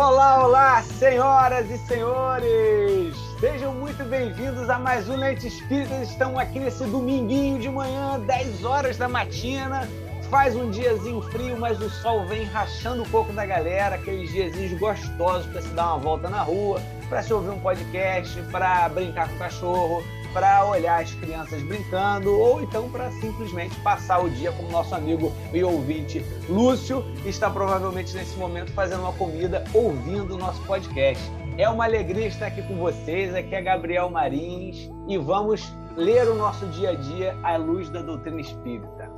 Olá, olá, senhoras e senhores! Sejam muito bem-vindos a mais um Lente Espíritas. Estamos aqui nesse dominguinho de manhã, 10 horas da matina. Faz um diazinho frio, mas o sol vem rachando um pouco da galera, aqueles diazinhos gostosos para se dar uma volta na rua, para se ouvir um podcast, para brincar com o cachorro, para olhar as crianças brincando ou então para simplesmente passar o dia como nosso amigo e ouvinte Lúcio está provavelmente nesse momento fazendo uma comida ouvindo o nosso podcast. É uma alegria estar aqui com vocês. Aqui é Gabriel Marins e vamos ler o nosso dia a dia à luz da doutrina espírita.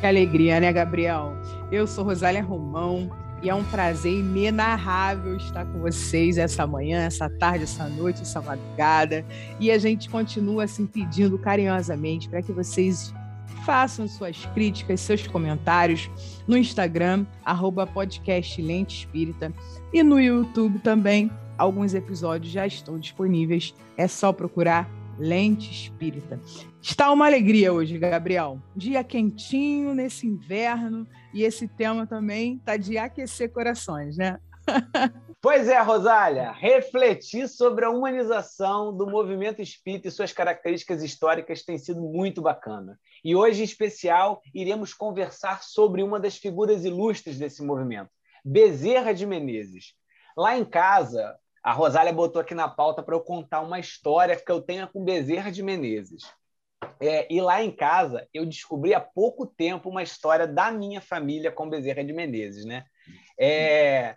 Que alegria, né, Gabriel? Eu sou Rosália Romão, e é um prazer inenarrável estar com vocês essa manhã, essa tarde, essa noite, essa madrugada. E a gente continua assim pedindo carinhosamente para que vocês façam suas críticas, seus comentários no Instagram, arroba podcast Lente Espírita, e no YouTube também. Alguns episódios já estão disponíveis. É só procurar Lente Espírita. Está uma alegria hoje, Gabriel. Dia quentinho nesse inverno e esse tema também está de aquecer corações, né? Pois é, Rosália, refletir sobre a humanização do movimento espírita e suas características históricas tem sido muito bacana. E hoje, em especial, iremos conversar sobre uma das figuras ilustres desse movimento, Bezerra de Menezes. Lá em casa, a Rosália botou aqui na pauta para eu contar uma história que eu tenho com Bezerra de Menezes. É, e lá em casa, eu descobri há pouco tempo uma história da minha família com Bezerra de Menezes. Né? É,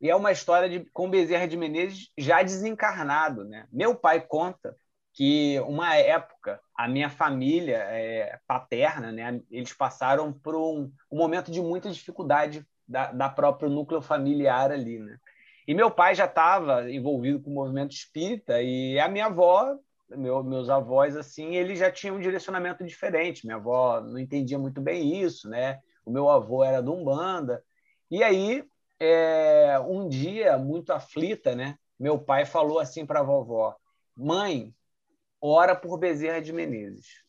e é uma história de, com Bezerra de Menezes já desencarnado. Né? Meu pai conta que, uma época, a minha família é, paterna, né, eles passaram por um, um momento de muita dificuldade da, da próprio núcleo familiar ali. Né? E meu pai já estava envolvido com o movimento espírita e a minha avó, meu, meus avós, assim, eles já tinham um direcionamento diferente. Minha avó não entendia muito bem isso, né? O meu avô era do Umbanda. E aí, é, um dia, muito aflita, né? Meu pai falou assim para a vovó: Mãe, ora por Bezerra de Menezes.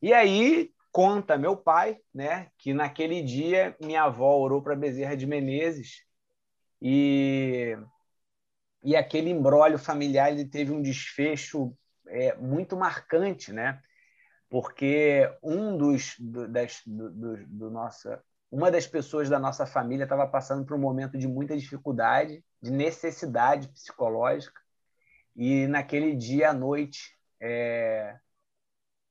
E aí, conta meu pai, né, que naquele dia minha avó orou para Bezerra de Menezes e, e aquele embrólio familiar ele teve um desfecho é, muito marcante, né? Porque um dos do, das, do, do, do nossa uma das pessoas da nossa família estava passando por um momento de muita dificuldade, de necessidade psicológica, e naquele dia à noite é,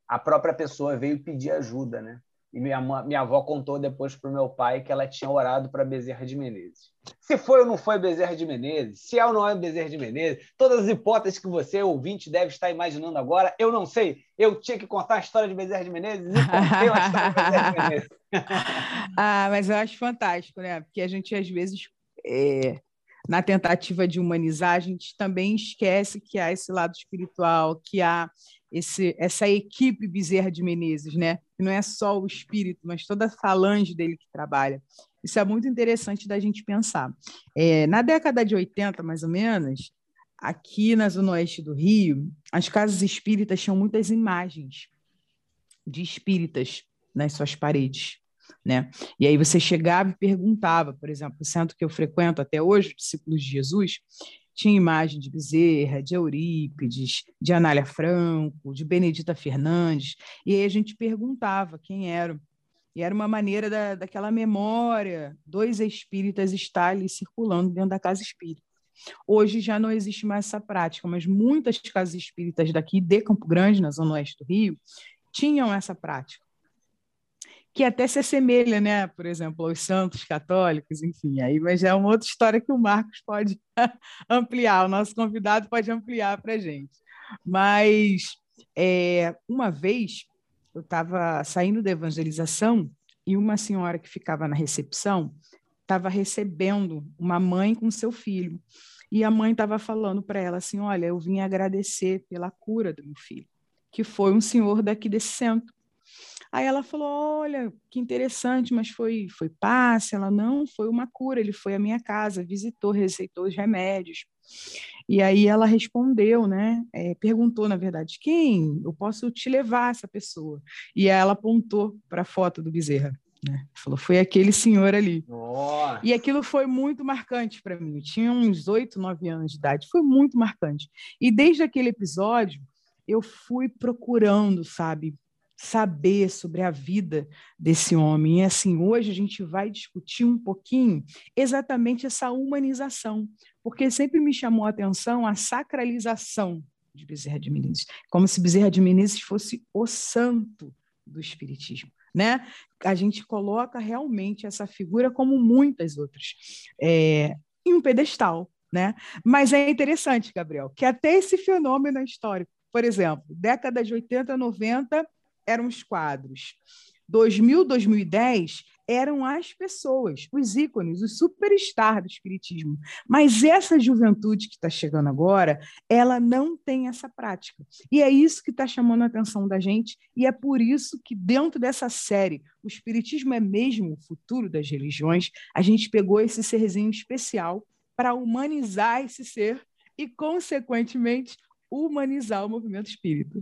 a própria pessoa veio pedir ajuda, né? E minha, minha avó contou depois para o meu pai que ela tinha orado para Bezerra de Menezes. Se foi ou não foi Bezerra de Menezes, se é ou não é Bezerra de Menezes, todas as hipóteses que você, ouvinte, deve estar imaginando agora, eu não sei. Eu tinha que contar a história de Bezerra de Menezes e contei a história de Bezerra de Menezes. ah, mas eu acho fantástico, né? Porque a gente, às vezes, é, na tentativa de humanizar, a gente também esquece que há esse lado espiritual, que há esse, essa equipe Bezerra de Menezes, né? Que não é só o espírito, mas toda a falange dele que trabalha. Isso é muito interessante da gente pensar. É, na década de 80, mais ou menos, aqui na Zona Oeste do Rio, as casas espíritas tinham muitas imagens de espíritas nas suas paredes. Né? E aí você chegava e perguntava, por exemplo, o centro que eu frequento até hoje, Discípulos de Jesus, tinha imagem de Bezerra, de Eurípides, de Anália Franco, de Benedita Fernandes, e aí a gente perguntava quem eram. E era uma maneira da, daquela memória, dois espíritas estar ali circulando dentro da casa espírita. Hoje já não existe mais essa prática, mas muitas casas espíritas daqui de Campo Grande, na zona oeste do Rio, tinham essa prática que até se assemelha, né, por exemplo, aos santos católicos, enfim, aí, mas é uma outra história que o Marcos pode ampliar, o nosso convidado pode ampliar para a gente. Mas é, uma vez eu estava saindo da evangelização e uma senhora que ficava na recepção estava recebendo uma mãe com seu filho. E a mãe estava falando para ela assim: Olha, eu vim agradecer pela cura do meu filho, que foi um senhor daqui desse centro. Aí ela falou: Olha, que interessante, mas foi, foi passe? Ela não, foi uma cura. Ele foi à minha casa, visitou, receitou os remédios. E aí ela respondeu, né? É, perguntou, na verdade, quem? Eu posso te levar essa pessoa? E ela apontou para a foto do Bezerra. Né? Falou, foi aquele senhor ali. Nossa. E aquilo foi muito marcante para mim. Eu tinha uns oito, nove anos de idade. Foi muito marcante. E desde aquele episódio, eu fui procurando, sabe, saber sobre a vida desse homem. E assim, hoje a gente vai discutir um pouquinho exatamente essa humanização, porque sempre me chamou a atenção a sacralização de Bezerra de Menezes, como se Bezerra de Menezes fosse o santo do espiritismo. Né? A gente coloca realmente essa figura como muitas outras é, em um pedestal, né? Mas é interessante, Gabriel, que até esse fenômeno histórico, por exemplo, décadas de 80, 90, eram os quadros. 2000, 2010 eram as pessoas, os ícones, os superstars do espiritismo. Mas essa juventude que está chegando agora, ela não tem essa prática. E é isso que está chamando a atenção da gente, e é por isso que, dentro dessa série, o espiritismo é mesmo o futuro das religiões, a gente pegou esse serzinho especial para humanizar esse ser e, consequentemente, humanizar o movimento espírita.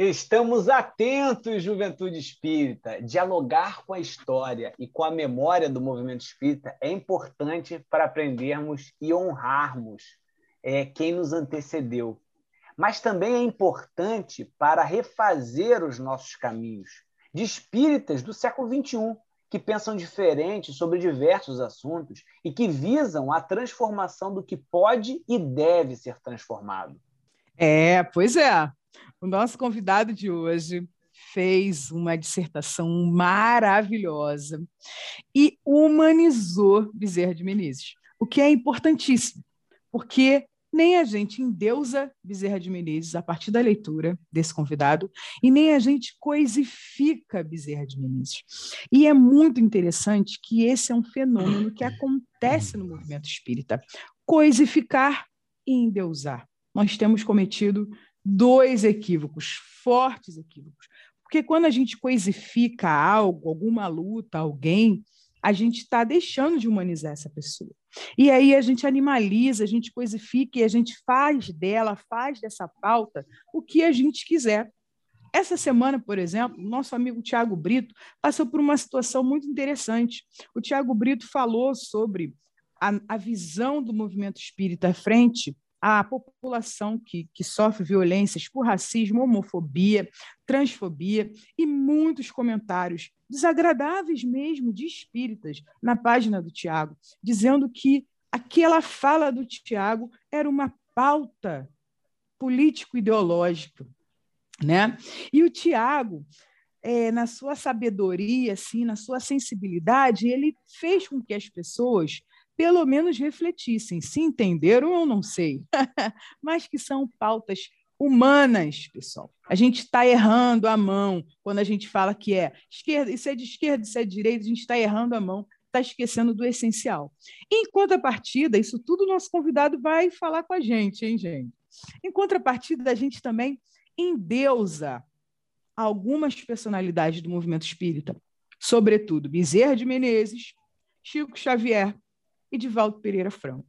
Estamos atentos, juventude espírita. Dialogar com a história e com a memória do movimento espírita é importante para aprendermos e honrarmos é, quem nos antecedeu. Mas também é importante para refazer os nossos caminhos de espíritas do século XXI, que pensam diferente sobre diversos assuntos e que visam a transformação do que pode e deve ser transformado. É, pois é. O nosso convidado de hoje fez uma dissertação maravilhosa e humanizou Bezerra de Menezes, o que é importantíssimo, porque nem a gente endeusa Bezerra de Menezes a partir da leitura desse convidado, e nem a gente coisifica Bezerra de Menezes. E é muito interessante que esse é um fenômeno que acontece no movimento espírita: coisificar e endeusar. Nós temos cometido dois equívocos, fortes equívocos. Porque quando a gente coisifica algo, alguma luta, alguém, a gente está deixando de humanizar essa pessoa. E aí a gente animaliza, a gente coisifica e a gente faz dela, faz dessa pauta o que a gente quiser. Essa semana, por exemplo, nosso amigo Tiago Brito passou por uma situação muito interessante. O Tiago Brito falou sobre a, a visão do movimento espírita à frente a população que, que sofre violências por racismo, homofobia, transfobia e muitos comentários desagradáveis mesmo de espíritas na página do Tiago, dizendo que aquela fala do Tiago era uma pauta político-ideológica. Né? E o Tiago, é, na sua sabedoria, assim, na sua sensibilidade, ele fez com que as pessoas pelo menos refletissem. Se entenderam, eu não sei, mas que são pautas humanas, pessoal. A gente está errando a mão quando a gente fala que é esquerda, isso é de esquerda, isso é de direita, a gente está errando a mão, está esquecendo do essencial. Em contrapartida, isso tudo o nosso convidado vai falar com a gente, hein, gente? Em contrapartida, a gente também endeusa algumas personalidades do movimento espírita, sobretudo Bezerra de Menezes, Chico Xavier, e Divaldo Pereira Franco.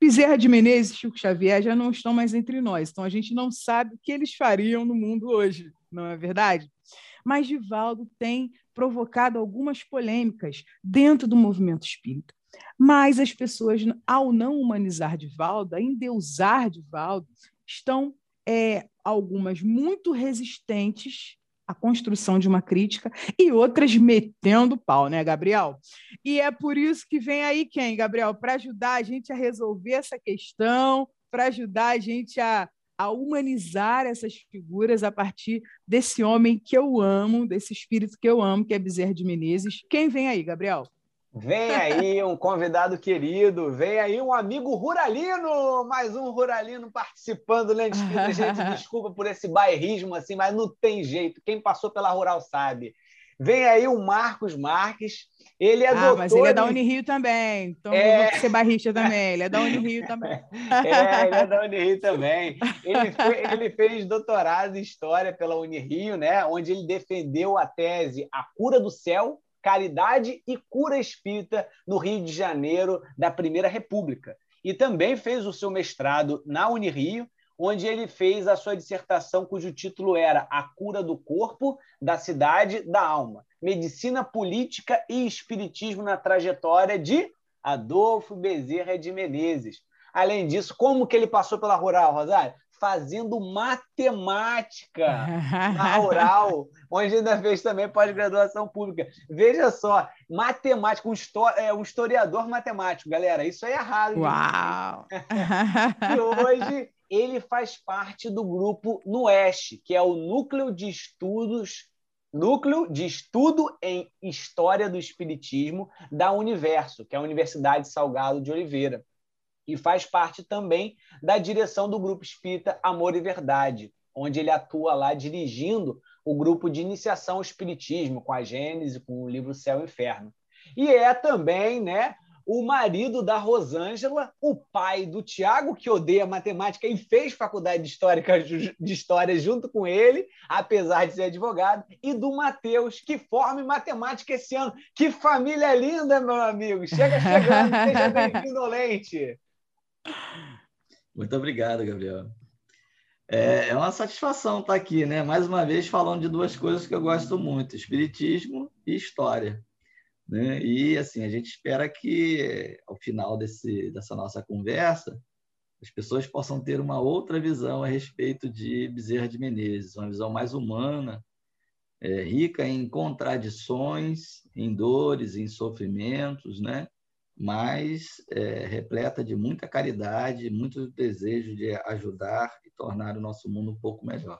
Bezerra de Menezes e Chico Xavier já não estão mais entre nós, então a gente não sabe o que eles fariam no mundo hoje, não é verdade? Mas Divaldo tem provocado algumas polêmicas dentro do movimento espírita. Mas as pessoas, ao não humanizar Divaldo, a endeusar Divaldo, estão é, algumas muito resistentes a construção de uma crítica e outras metendo pau, né, Gabriel? E é por isso que vem aí quem, Gabriel? Para ajudar a gente a resolver essa questão, para ajudar a gente a, a humanizar essas figuras a partir desse homem que eu amo, desse espírito que eu amo, que é Bezerra de Menezes. Quem vem aí, Gabriel? Vem aí um convidado querido, vem aí um amigo ruralino, mais um ruralino participando, né? Gente, desculpa por esse bairrismo assim, mas não tem jeito. Quem passou pela Rural sabe. Vem aí o Marcos Marques, ele é ah, doutor... mas ele é da Unirio também, então é... vou ser barrista também, ele é da Unirio também. é, ele é da Unirio também. Ele, fez, ele fez doutorado em História pela Unirio, né? onde ele defendeu a tese A Cura do Céu, Caridade e Cura Espírita no Rio de Janeiro da Primeira República. E também fez o seu mestrado na Unirio, onde ele fez a sua dissertação, cujo título era A Cura do Corpo, da Cidade, da Alma. Medicina Política e Espiritismo na Trajetória de Adolfo Bezerra de Menezes. Além disso, como que ele passou pela Rural, Rosário? Fazendo matemática na Rural, onde ainda fez também pós-graduação pública. Veja só, matemática, um, é, um historiador matemático, galera. Isso aí é raro. Uau! e hoje ele faz parte do grupo NUEST, que é o Núcleo de Estudos Núcleo de Estudo em História do Espiritismo da Universo, que é a Universidade Salgado de Oliveira, e faz parte também da direção do Grupo Espírita Amor e Verdade, onde ele atua lá dirigindo o grupo de iniciação ao Espiritismo, com a Gênese, com o livro Céu e Inferno. E é também né, o marido da Rosângela, o pai do Tiago, que odeia matemática e fez faculdade de história, de história junto com ele, apesar de ser advogado, e do Matheus, que forma em matemática esse ano. Que família linda, meu amigo! Chega chegando, seja bem-vindo Lente. Muito obrigado, Gabriel. É, é uma satisfação estar aqui, né? Mais uma vez falando de duas coisas que eu gosto muito: espiritismo e história. Né? E assim, a gente espera que ao final desse, dessa nossa conversa, as pessoas possam ter uma outra visão a respeito de Bezerra de Menezes, uma visão mais humana, é, rica em contradições, em dores, em sofrimentos, né? Mas é, repleta de muita caridade, muito desejo de ajudar e tornar o nosso mundo um pouco melhor.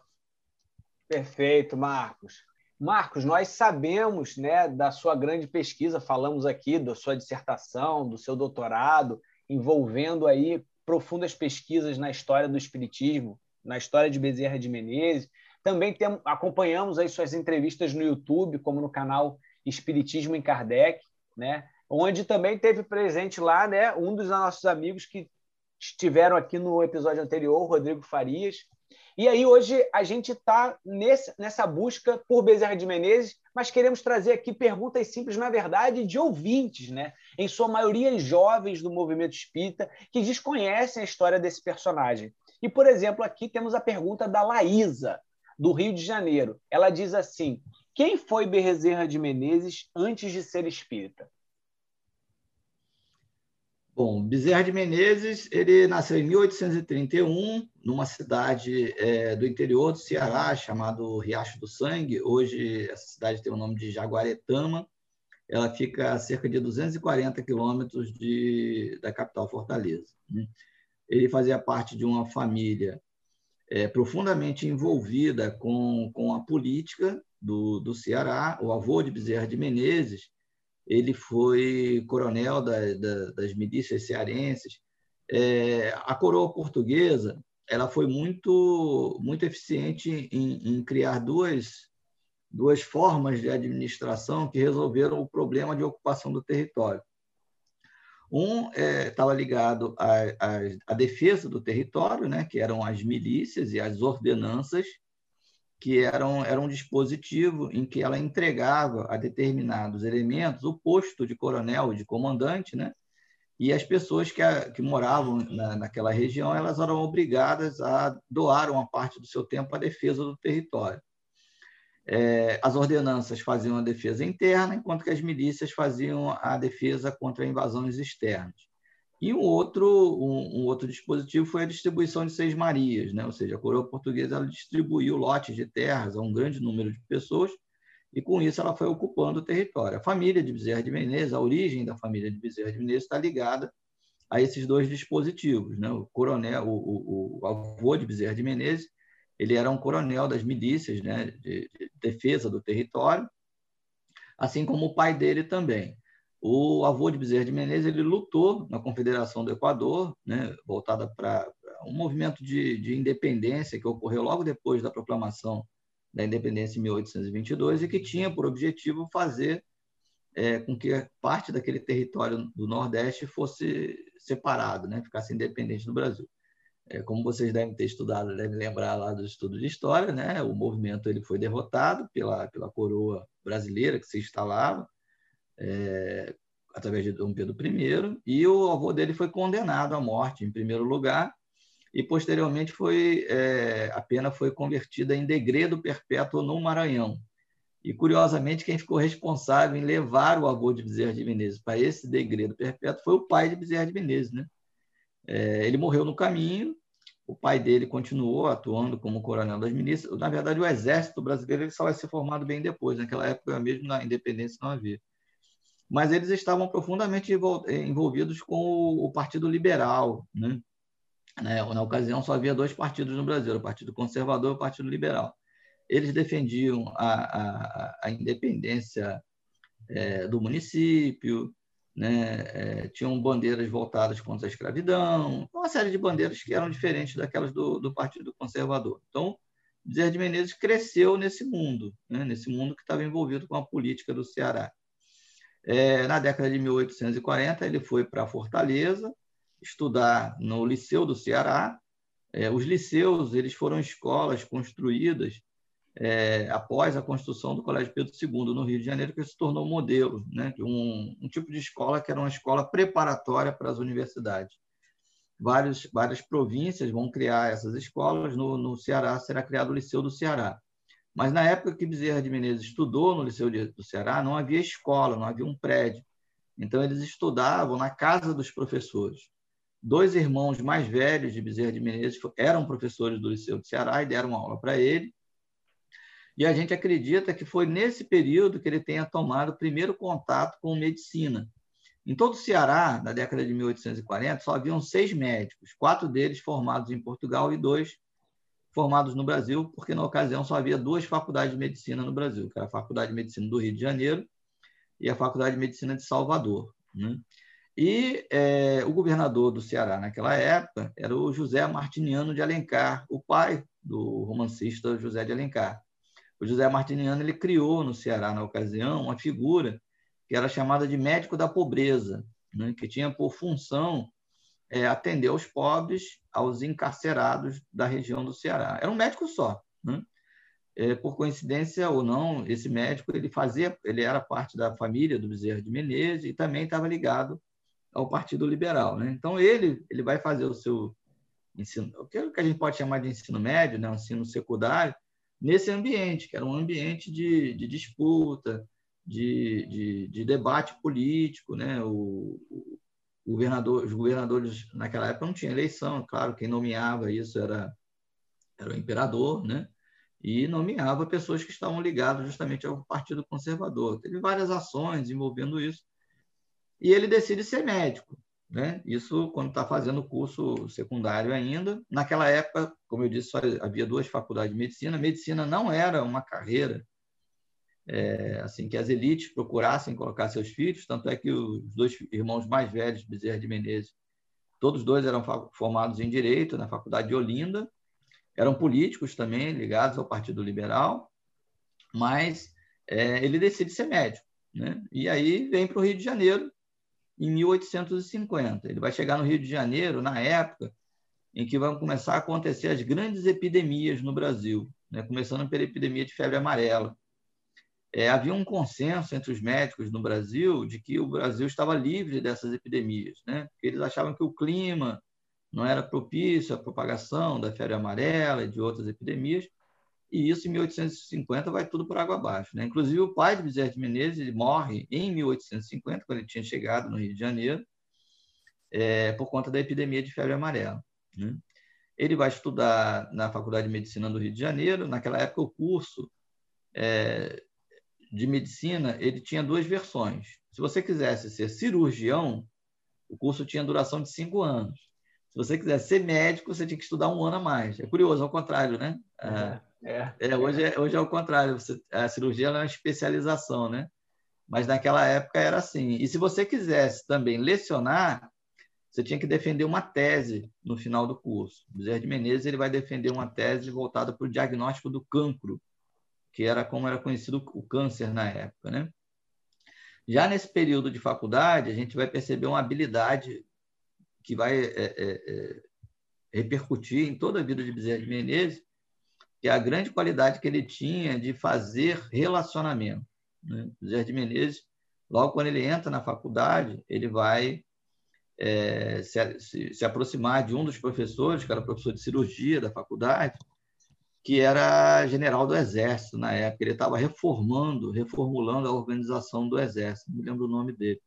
Perfeito, Marcos. Marcos, nós sabemos né, da sua grande pesquisa, falamos aqui da sua dissertação, do seu doutorado, envolvendo aí profundas pesquisas na história do Espiritismo, na história de Bezerra de Menezes. Também tem, acompanhamos aí suas entrevistas no YouTube, como no canal Espiritismo em Kardec, né, onde também teve presente lá né, um dos nossos amigos que estiveram aqui no episódio anterior, Rodrigo Farias, e aí hoje a gente está nessa busca por Bezerra de Menezes, mas queremos trazer aqui perguntas simples, na verdade, de ouvintes, né? em sua maioria jovens do movimento espírita, que desconhecem a história desse personagem. E, por exemplo, aqui temos a pergunta da Laísa, do Rio de Janeiro. Ela diz assim: quem foi Bezerra de Menezes antes de ser espírita? Bom, Bezerra de Menezes, ele nasceu em 1831, numa cidade é, do interior do Ceará, chamado Riacho do Sangue. Hoje, essa cidade tem o nome de Jaguaretama. Ela fica a cerca de 240 quilômetros da capital Fortaleza. Né? Ele fazia parte de uma família é, profundamente envolvida com, com a política do, do Ceará. O avô de Bezerra de Menezes ele foi coronel da, da, das milícias cearenses. É, a coroa portuguesa ela foi muito muito eficiente em, em, criar duas duas formas de administração que resolveram o problema de ocupação do território. Um estava é, ligado à, à, defesa do território, né, que eram as milícias e as ordenanças, que eram, era um dispositivo em que ela entregava a determinados elementos o posto de coronel, de comandante, né? e as pessoas que, a, que moravam na, naquela região elas eram obrigadas a doar uma parte do seu tempo à defesa do território. É, as ordenanças faziam a defesa interna, enquanto que as milícias faziam a defesa contra invasões externas. E um outro, um, um, outro dispositivo foi a distribuição de seis marias, né? ou seja, a coroa portuguesa ela distribuiu lotes de terras a um grande número de pessoas e com isso ela foi ocupando o território. A família de Bezerra de Menezes, a origem da família de Bezerra de Menezes está ligada a esses dois dispositivos. Né? O coronel, o, o, o avô de Bezerra de Menezes, ele era um coronel das milícias né? de, de defesa do território, assim como o pai dele também. O avô de Bezerra de Menezes ele lutou na Confederação do Equador, né, voltada para um movimento de, de independência que ocorreu logo depois da proclamação da independência em 1822 e que tinha por objetivo fazer é, com que parte daquele território do Nordeste fosse separado, né, ficasse independente do Brasil. É, como vocês devem ter estudado, devem lembrar lá do estudo de história, né, o movimento ele foi derrotado pela, pela coroa brasileira que se instalava, é, através de Dom Pedro I, e o avô dele foi condenado à morte, em primeiro lugar, e posteriormente foi é, a pena foi convertida em degredo perpétuo no Maranhão. E curiosamente quem ficou responsável em levar o avô de Bezerra de Menezes para esse degredo perpétuo foi o pai de Bezerra de Menezes, né? É, ele morreu no caminho, o pai dele continuou atuando como coronel das milícias. Na verdade, o exército brasileiro ele só vai ser formado bem depois. Naquela época, mesmo na independência, não havia. Mas eles estavam profundamente envolvidos com o Partido Liberal, né? Né? Na ocasião, só havia dois partidos no Brasil, o Partido Conservador e o Partido Liberal. Eles defendiam a, a, a independência é, do município, né? É, tinham bandeiras voltadas contra a escravidão, uma série de bandeiras que eram diferentes daquelas do, do Partido Conservador. Então, Bezerra de Menezes cresceu nesse mundo, né? nesse mundo que estava envolvido com a política do Ceará. É, na década de 1840, ele foi para Fortaleza, estudar no Liceu do Ceará. É, os liceus eles foram escolas construídas é, após a construção do Colégio Pedro II no Rio de Janeiro, que se tornou modelo né, de um, um tipo de escola que era uma escola preparatória para as universidades. Vários, várias províncias vão criar essas escolas. No, no Ceará será criado o Liceu do Ceará. Mas na época que Bezerra de Menezes estudou no Liceu do Ceará, não havia escola, não havia um prédio. Então, eles estudavam na casa dos professores dois irmãos mais velhos de Bezerra de Menezes eram professores do Liceu de Ceará e deram aula para ele. E a gente acredita que foi nesse período que ele tenha tomado o primeiro contato com medicina. Em todo o Ceará, na década de 1840, só haviam seis médicos, quatro deles formados em Portugal e dois formados no Brasil, porque na ocasião só havia duas faculdades de medicina no Brasil, que era a Faculdade de Medicina do Rio de Janeiro e a Faculdade de Medicina de Salvador. Né? E é, o governador do Ceará naquela época era o José Martiniano de Alencar, o pai do romancista José de Alencar. O José Martiniano ele criou no Ceará, na ocasião, uma figura que era chamada de médico da pobreza, né, que tinha por função é, atender aos pobres, aos encarcerados da região do Ceará. Era um médico só. Né? É, por coincidência ou não, esse médico ele fazia, ele era parte da família do Bezerra de Menezes e também estava ligado ao Partido Liberal. Né? Então, ele, ele vai fazer o seu ensino, o que a gente pode chamar de ensino médio, né? ensino secundário, nesse ambiente, que era um ambiente de, de disputa, de, de, de, debate político. Né? O, governador, os governadores, naquela época, não tinha eleição, claro, quem nomeava isso era, era o imperador, né? e nomeava pessoas que estavam ligadas justamente ao Partido Conservador. Teve várias ações envolvendo isso, e ele decide ser médico. Né? Isso quando está fazendo o curso secundário ainda. Naquela época, como eu disse, havia duas faculdades de medicina. Medicina não era uma carreira é, assim que as elites procurassem colocar seus filhos. Tanto é que os dois irmãos mais velhos, Bezerra de Menezes, todos dois eram formados em direito na faculdade de Olinda. Eram políticos também ligados ao Partido Liberal, mas é, ele decide ser médico. Né? E aí vem para o Rio de Janeiro em 1850. Ele vai chegar no Rio de Janeiro na época em que vão começar a acontecer as grandes epidemias no Brasil, né? começando pela epidemia de febre amarela. É, havia um consenso entre os médicos no Brasil de que o Brasil estava livre dessas epidemias, né? eles achavam que o clima não era propício à propagação da febre amarela e de outras epidemias, e isso em 1850 vai tudo por água abaixo. Né? Inclusive, o pai de Bezerra de Menezes morre em 1850, quando ele tinha chegado no Rio de Janeiro, é, por conta da epidemia de febre amarela. Né? Ele vai estudar na Faculdade de Medicina do Rio de Janeiro. Naquela época, o curso é, de medicina ele tinha duas versões. Se você quisesse ser cirurgião, o curso tinha duração de cinco anos. Se você quisesse ser médico, você tinha que estudar um ano a mais. É curioso, ao contrário, né? É. É, é, hoje, é, hoje é o contrário. Você, a cirurgia é uma especialização, né? Mas naquela época era assim. E se você quisesse também lecionar, você tinha que defender uma tese no final do curso. O Bezerra de Menezes ele vai defender uma tese voltada para o diagnóstico do cancro, que era como era conhecido o câncer na época, né? Já nesse período de faculdade, a gente vai perceber uma habilidade que vai é, é, é repercutir em toda a vida de Bezerra de Menezes, que é a grande qualidade que ele tinha de fazer relacionamento. Né? José de Menezes, logo quando ele entra na faculdade, ele vai é, se, se, aproximar de um dos professores, que era professor de cirurgia da faculdade, que era general do Exército na época. Ele estava reformando, reformulando a organização do Exército, não me lembro o nome dele.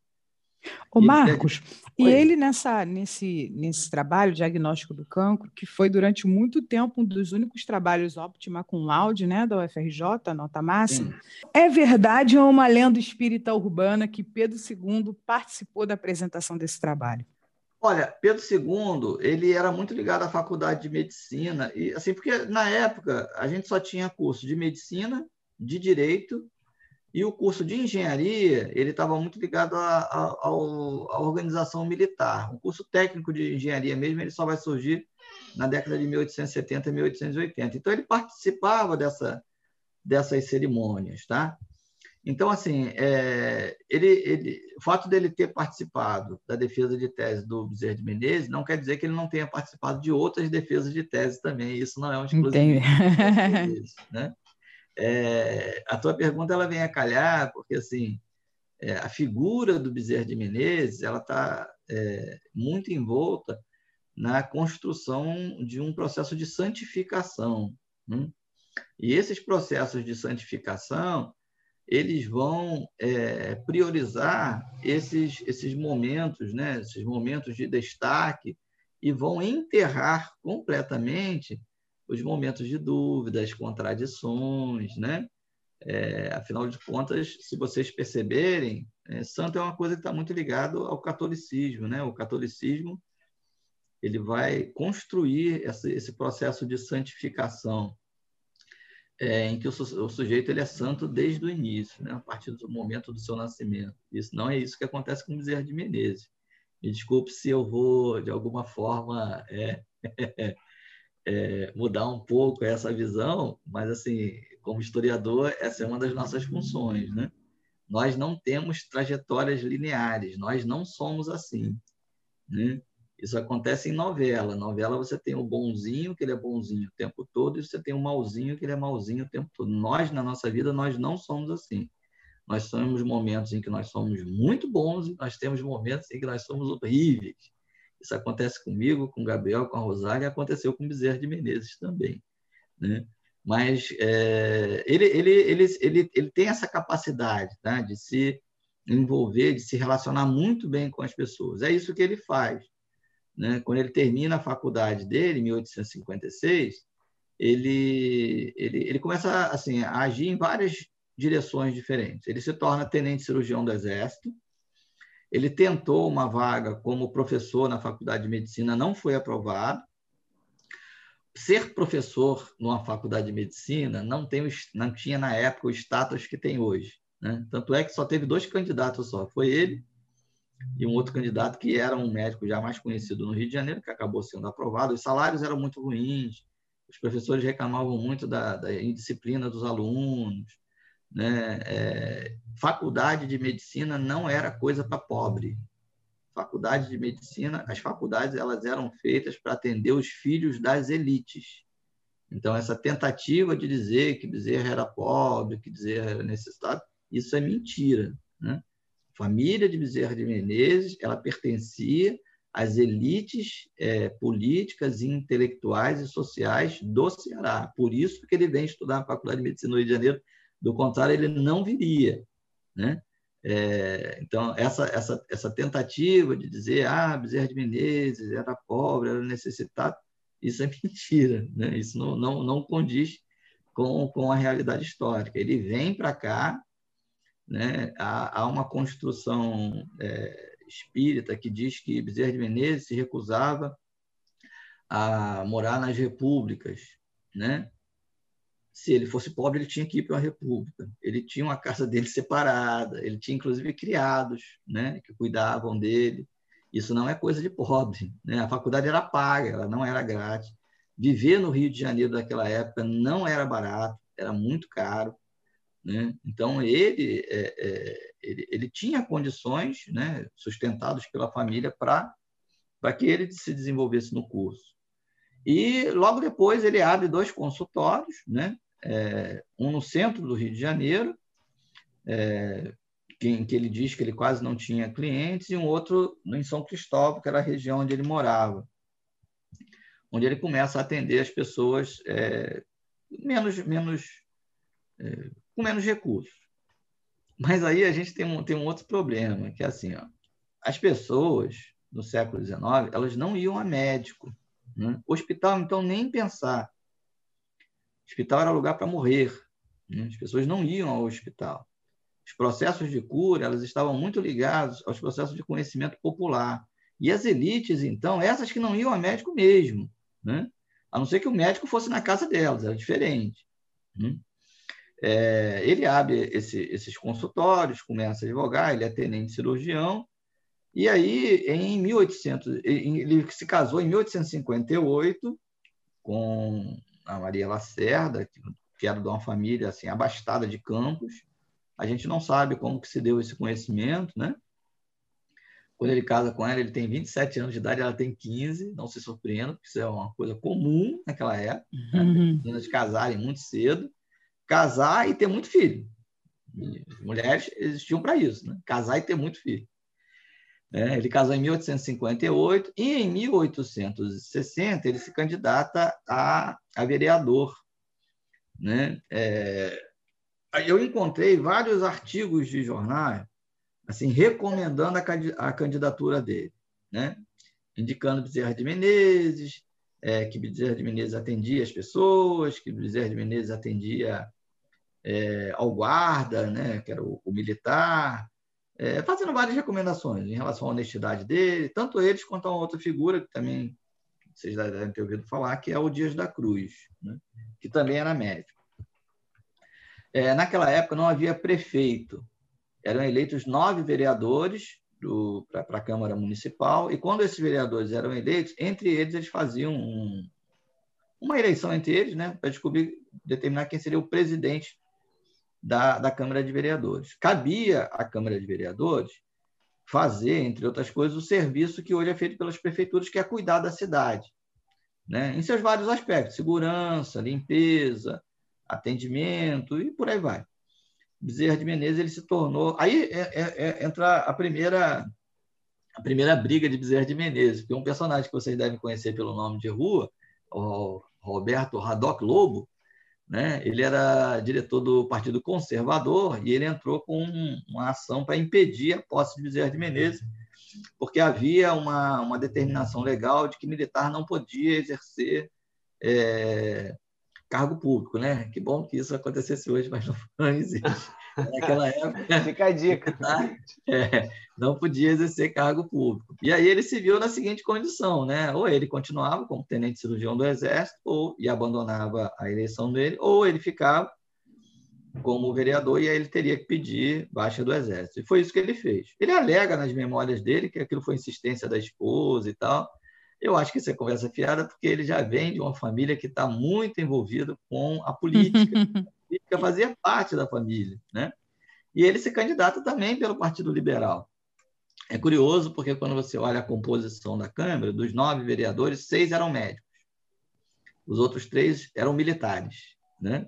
O Marcos, e ele nessa, nesse, nesse trabalho diagnóstico do cancro, que foi durante muito tempo um dos únicos trabalhos óptima com laude, né, da UFRJ, nota máxima, Sim. é verdade ou é uma lenda espírita urbana que Pedro II participou da apresentação desse trabalho? Olha, Pedro II, ele era muito ligado à faculdade de medicina, e assim, porque na época a gente só tinha curso de medicina, de direito e o curso de engenharia, ele estava muito ligado à, organização militar. O curso técnico de engenharia mesmo, ele só vai surgir na década de 1870 e 1880. Então, ele participava dessa, dessas cerimônias, tá? Então, assim, é, ele, ele, o fato dele ter participado da defesa de tese do Bezerra de Menezes não quer dizer que ele não tenha participado de outras defesas de tese também. Isso não é um exclusivo. Né? É, a tua pergunta ela vem a calhar, porque assim, é, a figura do Bezerra de Menezes ela está é, muito envolta na construção de um processo de santificação. Né? E esses processos de santificação eles vão é, priorizar esses, esses momentos, né? esses momentos de destaque, e vão enterrar completamente os momentos de dúvidas, contradições, né? É, afinal de contas, se vocês perceberem, é, santo é uma coisa que está muito ligado ao catolicismo, né? O catolicismo ele vai construir esse, esse processo de santificação, é, em que o, o, sujeito ele é santo desde o início, né? a partir do momento do seu nascimento. Isso não é isso que acontece com Bezerra de Menezes. Me desculpe se eu vou, de alguma forma, é, é, mudar um pouco essa visão, mas, assim, como historiador, essa é uma das nossas funções, né? Nós não temos trajetórias lineares, nós não somos assim, né? Isso acontece em novela. Novela você tem o bonzinho, que ele é bonzinho o tempo todo, e você tem o malzinho, que ele é malzinho o tempo todo. Nós, na nossa vida, nós não somos assim. Nós temos momentos em que nós somos muito bons e nós temos momentos em que nós somos horríveis. Isso acontece comigo, com o Gabriel, com a Rosália, aconteceu com o Bezerra de Menezes também. Né? Mas é, ele, ele, ele, ele, ele tem essa capacidade tá? de se envolver, de se relacionar muito bem com as pessoas. É isso que ele faz. Né? Quando ele termina a faculdade dele, em 1856, ele, ele, ele começa assim, a agir em várias direções diferentes. Ele se torna tenente cirurgião do Exército, ele tentou uma vaga como professor na Faculdade de Medicina, não foi aprovado. Ser professor numa faculdade de medicina não, tem, não tinha na época o status que tem hoje. Né? Tanto é que só teve dois candidatos só. Foi ele e um outro candidato que era um médico já mais conhecido no Rio de Janeiro, que acabou sendo aprovado. Os salários eram muito ruins, os professores reclamavam muito da, da indisciplina dos alunos, né? É, faculdade de medicina não era coisa para pobre. Faculdade de medicina, as faculdades elas eram feitas para atender os filhos das elites. Então, essa tentativa de dizer que Bezerra era pobre, que Bezerra era necessitado, isso é mentira. Né? Família de Bezerra de Menezes ela pertencia às elites é, políticas, intelectuais e sociais do Ceará. Por isso que ele vem estudar na Faculdade de Medicina no Rio de Janeiro do contrário, ele não viria. Né? É, então, essa, essa, essa tentativa de dizer ah, Bezerra de Menezes era pobre, era necessitado, isso é mentira. Né? Isso não, não, não condiz com, com a realidade histórica. Ele vem para cá, né? há, há uma construção é, espírita que diz que Bezerra de Menezes se recusava a morar nas repúblicas, né? se ele fosse pobre, ele tinha que ir para uma república. Ele tinha uma casa dele separada, ele tinha inclusive criados, né, que cuidavam dele. Isso não é coisa de pobre, né? A faculdade era paga, ela não era grátis. Viver no Rio de Janeiro daquela época não era barato, era muito caro, né? Então ele, é, é, ele, ele tinha condições, né, sustentados pela família para que ele se desenvolvesse no curso. E logo depois ele abre dois consultórios, né? É, um no centro do Rio de Janeiro, é, em que ele diz que ele quase não tinha clientes, e um outro em São Cristóvão, que era a região onde ele morava, onde ele começa a atender as pessoas é, menos, menos, é, com menos recursos. Mas aí a gente tem um, tem um outro problema, que é assim, ó, as pessoas no século XIX, elas não iam a médico. Né? Hospital, então, nem pensar. Hospital era lugar para morrer. Né? As pessoas não iam ao hospital. Os processos de cura elas estavam muito ligados aos processos de conhecimento popular. E as elites, então, essas que não iam a médico mesmo, né? a não ser que o médico fosse na casa delas, era diferente. Né? É, ele abre esse, esses consultórios, começa a advogar, ele é tenente cirurgião, e aí, em 1800, ele se casou em 1858 com a Maria Lacerda, que era de uma família assim abastada de campos. A gente não sabe como que se deu esse conhecimento, né? Quando ele casa com ela, ele tem 27 anos de idade, ela tem 15. Não se surpreenda, porque isso é uma coisa comum naquela época. Né? Uhum. Meninas casarem muito cedo, casar e ter muito filho. mulheres existiam para isso, né? Casar e ter muito filho. É, ele casou em 1858 e em 1860 ele se candidata a, a vereador. Né? É, eu encontrei vários artigos de jornal assim recomendando a, a candidatura dele, né? indicando Bezerra de Menezes, é, que Bezerra de Menezes atendia as pessoas, que Bezerra de Menezes atendia é, ao guarda, né? que era o, o militar, é, fazendo várias recomendações em relação à honestidade dele, tanto eles quanto a outra figura, que também vocês devem ter ouvido falar, que é o Dias da Cruz, né? que também era médico. É, naquela época não havia prefeito, eram eleitos nove vereadores para a Câmara Municipal, e quando esses vereadores eram eleitos, entre eles eles faziam um, uma eleição entre eles, né, para descobrir, determinar quem seria o presidente da, da Câmara de Vereadores. Cabia à Câmara de Vereadores fazer, entre outras coisas, o serviço que hoje é feito pelas prefeituras, que é cuidar da cidade, né? em seus vários aspectos, segurança, limpeza, atendimento e por aí vai. Bezerra de Menezes ele se tornou. Aí é, é, é, entra a primeira a primeira briga de Bezerra de Menezes, porque um personagem que vocês devem conhecer pelo nome de rua, o Roberto Radoc Lobo, né? Ele era diretor do Partido Conservador e ele entrou com uma ação para impedir a posse de Bezerra de Menezes, porque havia uma, uma determinação legal de que militar não podia exercer é, cargo público, né? Que bom que isso acontecesse hoje, mas não existe. Naquela época. Fica a dica. É, não podia exercer cargo público. E aí ele se viu na seguinte condição, né? Ou ele continuava como tenente cirurgião do Exército, ou e abandonava a eleição dele, ou ele ficava como vereador e aí ele teria que pedir baixa do Exército. E foi isso que ele fez. Ele alega nas memórias dele que aquilo foi insistência da esposa e tal, eu acho que isso é conversa fiada, porque ele já vem de uma família que está muito envolvida com a política. a política fazia parte da família, né? E ele se candidata também pelo Partido Liberal. É curioso, porque quando você olha a composição da Câmara, dos nove vereadores, seis eram médicos. Os outros três eram militares, né?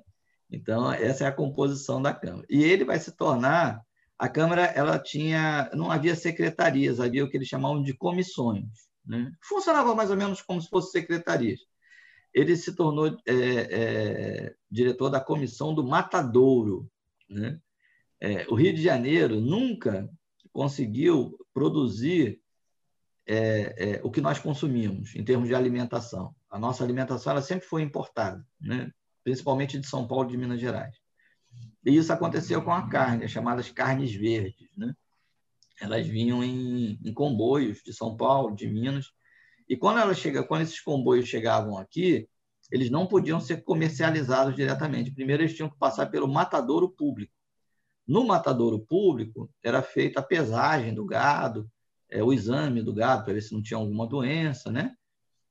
Então, essa é a composição da Câmara. E ele vai se tornar... A Câmara, ela tinha... Não havia secretarias, havia o que eles chamavam de comissões né? Funcionava mais ou menos como se fosse secretaria. Ele se tornou é, é, diretor da comissão do Matadouro. Né? É, o Rio de Janeiro nunca conseguiu produzir é, é, o que nós consumimos em termos de alimentação. A nossa alimentação ela sempre foi importada, né? principalmente de São Paulo e de Minas Gerais. E isso aconteceu com a carne, as chamadas carnes verdes. Né? Elas vinham em, em, comboios de São Paulo, de Minas, e quando ela chega, quando esses comboios chegavam aqui, eles não podiam ser comercializados diretamente. Primeiro eles tinham que passar pelo matadouro público. No matadouro público era feita a pesagem do gado, é, o exame do gado para ver se não tinha alguma doença, né?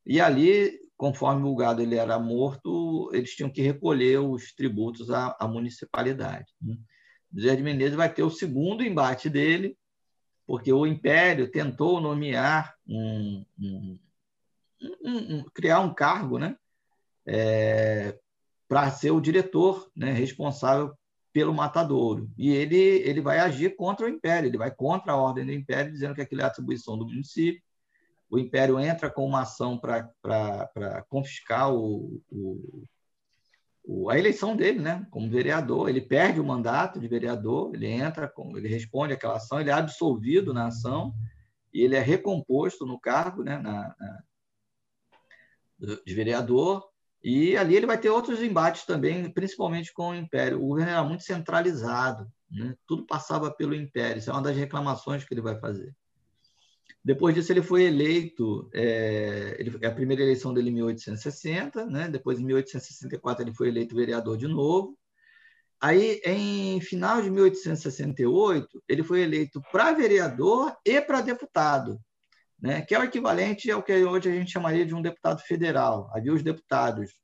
E ali, conforme o gado ele era morto, eles tinham que recolher os tributos à, à municipalidade. Né? José de Menezes vai ter o segundo embate dele, porque o Império tentou nomear um, um, um, um criar um cargo, né, é, para ser o diretor, né, responsável pelo matadouro. E ele, ele vai agir contra o império, ele vai contra a ordem do império, dizendo que aquilo é atribuição do município. O império entra com uma ação para confiscar o, o, o, a eleição dele, né? Como vereador, ele perde o mandato de vereador, ele entra, ele responde àquela ação, ele é absolvido na ação e ele é recomposto no cargo, né? Na, na de vereador e ali ele vai ter outros embates também, principalmente com o Império. O governo era muito centralizado, né? tudo passava pelo Império. Isso é uma das reclamações que ele vai fazer. Depois disso, ele foi eleito, é, ele, a primeira eleição dele em 1860, né? depois em 1864 ele foi eleito vereador de novo. Aí, em final de 1868, ele foi eleito para vereador e para deputado né, que é o equivalente ao que hoje a gente chamaria de um deputado federal. Havia os deputados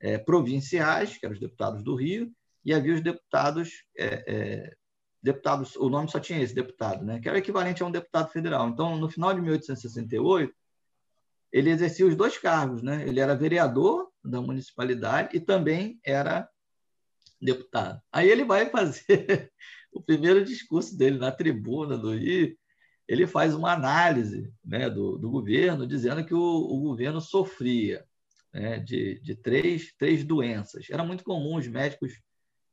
é, provinciais, que eram os deputados do Rio, e havia os deputados, é, deputados, o nome só tinha esse deputado, né, que era equivalente a um deputado federal. Então, no final de 1868, ele exercia os dois cargos, né? Ele era vereador da municipalidade e também era deputado. Aí ele vai fazer o primeiro discurso dele na tribuna do Rio, ele faz uma análise né, do, do, governo, dizendo que o, o governo sofria né, de, de três, três doenças. Era muito comum os médicos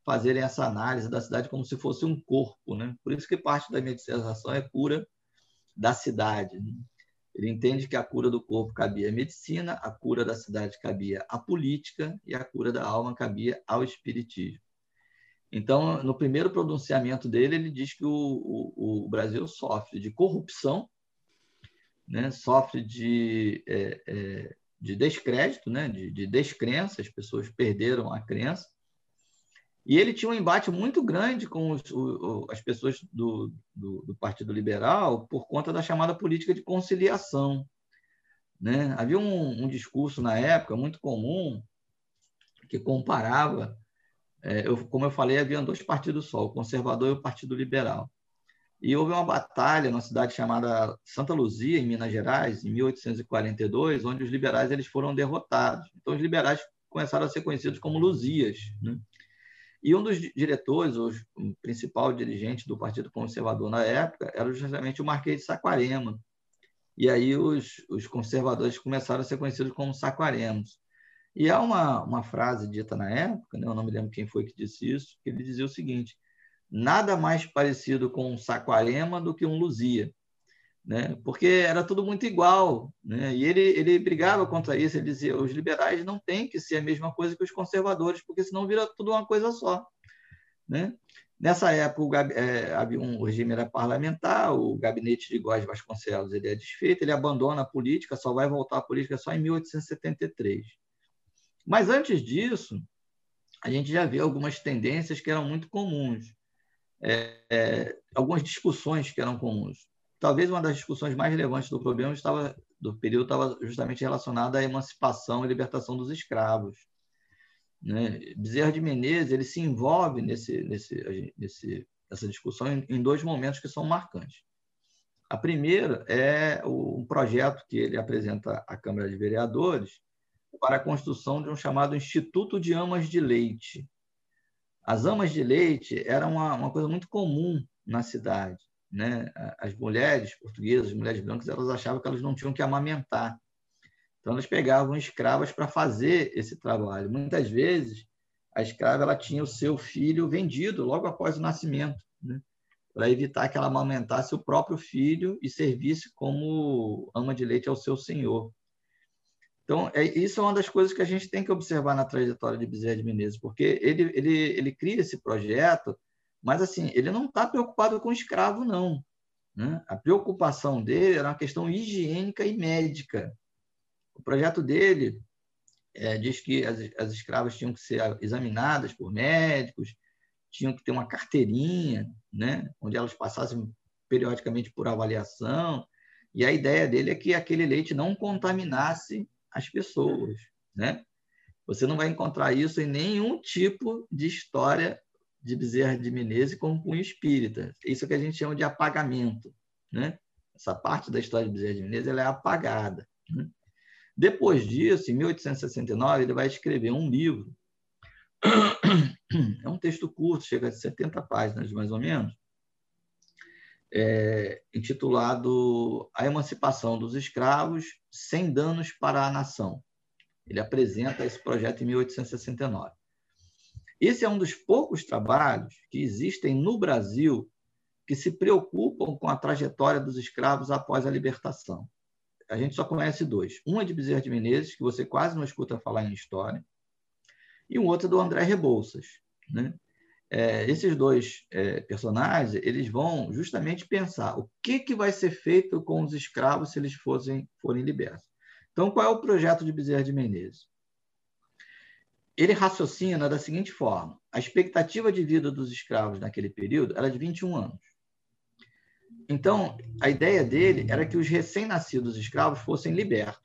fazerem essa análise da cidade como se fosse um corpo. Né? Por isso que parte da medicalização é cura da cidade. Né? Ele entende que a cura do corpo cabia à medicina, a cura da cidade cabia à política e a cura da alma cabia ao espiritismo. Então, no primeiro pronunciamento dele, ele diz que o, o, o Brasil sofre de corrupção, né? sofre de, é, é, de descrédito, né? de, de descrença, as pessoas perderam a crença. E ele tinha um embate muito grande com os, o, as pessoas do, do, do, Partido Liberal por conta da chamada política de conciliação. Né? Havia um, um discurso na época muito comum que comparava é, eu, como eu falei, havia dois partidos só, o conservador e o Partido Liberal. E houve uma batalha numa cidade chamada Santa Luzia, em Minas Gerais, em 1842, onde os liberais eles foram derrotados. Então, os liberais começaram a ser conhecidos como Luzias. Né? E um dos diretores, o principal dirigente do Partido Conservador na época, era justamente o Marquês de Saquarema. E aí os, os conservadores começaram a ser conhecidos como Saquaremos. E há uma, uma frase dita na época, né, eu não me lembro quem foi que disse isso, que ele dizia o seguinte: nada mais parecido com um Saquarema do que um Luzia. Né? Porque era tudo muito igual. Né? E ele, ele brigava contra isso, ele dizia: os liberais não têm que ser a mesma coisa que os conservadores, porque senão vira tudo uma coisa só. Né? Nessa época, é, havia um, regime era parlamentar, o gabinete de Góes Vasconcelos ele é desfeito, ele abandona a política, só vai voltar à política só em 1873. Mas antes disso, a gente já vê algumas tendências que eram muito comuns, é, é, algumas discussões que eram comuns. Talvez uma das discussões mais relevantes do problema estava do período estava justamente relacionada à emancipação e libertação dos escravos. Né? Bezerra de Menezes ele se envolve nesse, nesse, nesse, nessa discussão em, dois momentos que são marcantes. A primeira é um projeto que ele apresenta à Câmara de Vereadores, para a construção de um chamado Instituto de Amas de Leite. As amas de leite eram uma, uma coisa muito comum na cidade. Né? As mulheres portuguesas, as mulheres brancas, elas achavam que elas não tinham que amamentar. Então, elas pegavam escravas para fazer esse trabalho. Muitas vezes, a escrava ela tinha o seu filho vendido logo após o nascimento, né? para evitar que ela amamentasse o próprio filho e servisse como ama de leite ao seu senhor. Então, é, isso é uma das coisas que a gente tem que observar na trajetória de Bezerra de Menezes, porque ele, ele, ele cria esse projeto, mas assim, ele não está preocupado com escravo, não. Né? A preocupação dele era uma questão higiênica e médica. O projeto dele é, diz que as, as escravas tinham que ser examinadas por médicos, tinham que ter uma carteirinha, né? onde elas passassem periodicamente por avaliação, e a ideia dele é que aquele leite não contaminasse as pessoas, né? Você não vai encontrar isso em nenhum tipo de história de Bezerra de Menezes com cunho espírita. Isso que a gente chama de apagamento, né? Essa parte da história de Bezerra de Menezes ela é apagada. Né? Depois disso, em 1869, ele vai escrever um livro É um texto curto, chega a 70 páginas, mais ou menos, é, intitulado A Emancipação dos Escravos Sem Danos para a Nação. Ele apresenta esse projeto em 1869. Esse é um dos poucos trabalhos que existem no Brasil que se preocupam com a trajetória dos escravos após a libertação. A gente só conhece dois. Um é de Bezerra de Menezes, que você quase não escuta falar em história, e um outro é do André Rebouças. Né? É, esses dois é, personagens eles vão justamente pensar o que, que vai ser feito com os escravos se eles fossem, forem libertos. Então, qual é o projeto de Bezerra de Menezes? Ele raciocina da seguinte forma: a expectativa de vida dos escravos naquele período era de 21 anos. Então, a ideia dele era que os recém-nascidos escravos fossem libertos,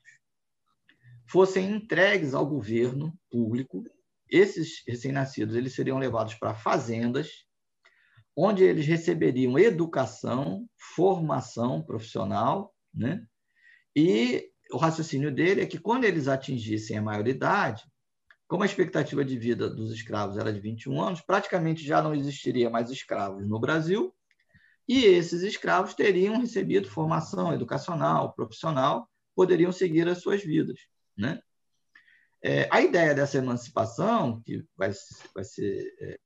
fossem entregues ao governo público. Esses recém-nascidos eles seriam levados para fazendas, onde eles receberiam educação, formação profissional, né? E o raciocínio dele é que quando eles atingissem a maioridade, como a expectativa de vida dos escravos era de 21 anos, praticamente já não existiria mais escravos no Brasil, e esses escravos teriam recebido formação educacional, profissional, poderiam seguir as suas vidas. Né? É, a ideia dessa emancipação, que vai, vai ser é,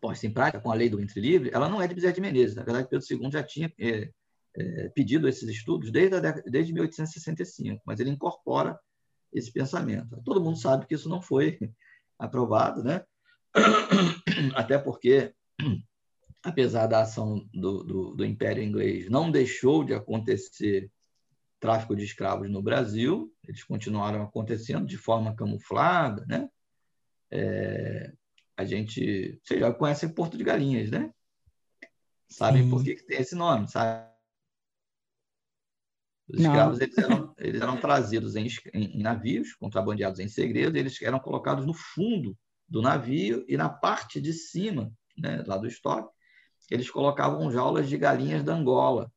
posta em prática com a lei do ventre livre, ela não é de Bezerra de Menezes. Na verdade, Pedro II já tinha é, é, pedido esses estudos desde, desde 1865, mas ele incorpora esse pensamento. Todo mundo sabe que isso não foi aprovado, né? até porque, apesar da ação do, do, do, Império Inglês, não deixou de acontecer tráfico de escravos no Brasil, eles continuaram acontecendo de forma camuflada, né? É, a gente, vocês já conhecem Porto de Galinhas, né? Sabem Sim. por que, que tem esse nome, sabe? Os escravos eles eram, eles eram, trazidos em, em, navios, contrabandeados em segredo, eles eram colocados no fundo do navio e na parte de cima, né, lá do estoque, eles colocavam jaulas de galinhas da Angola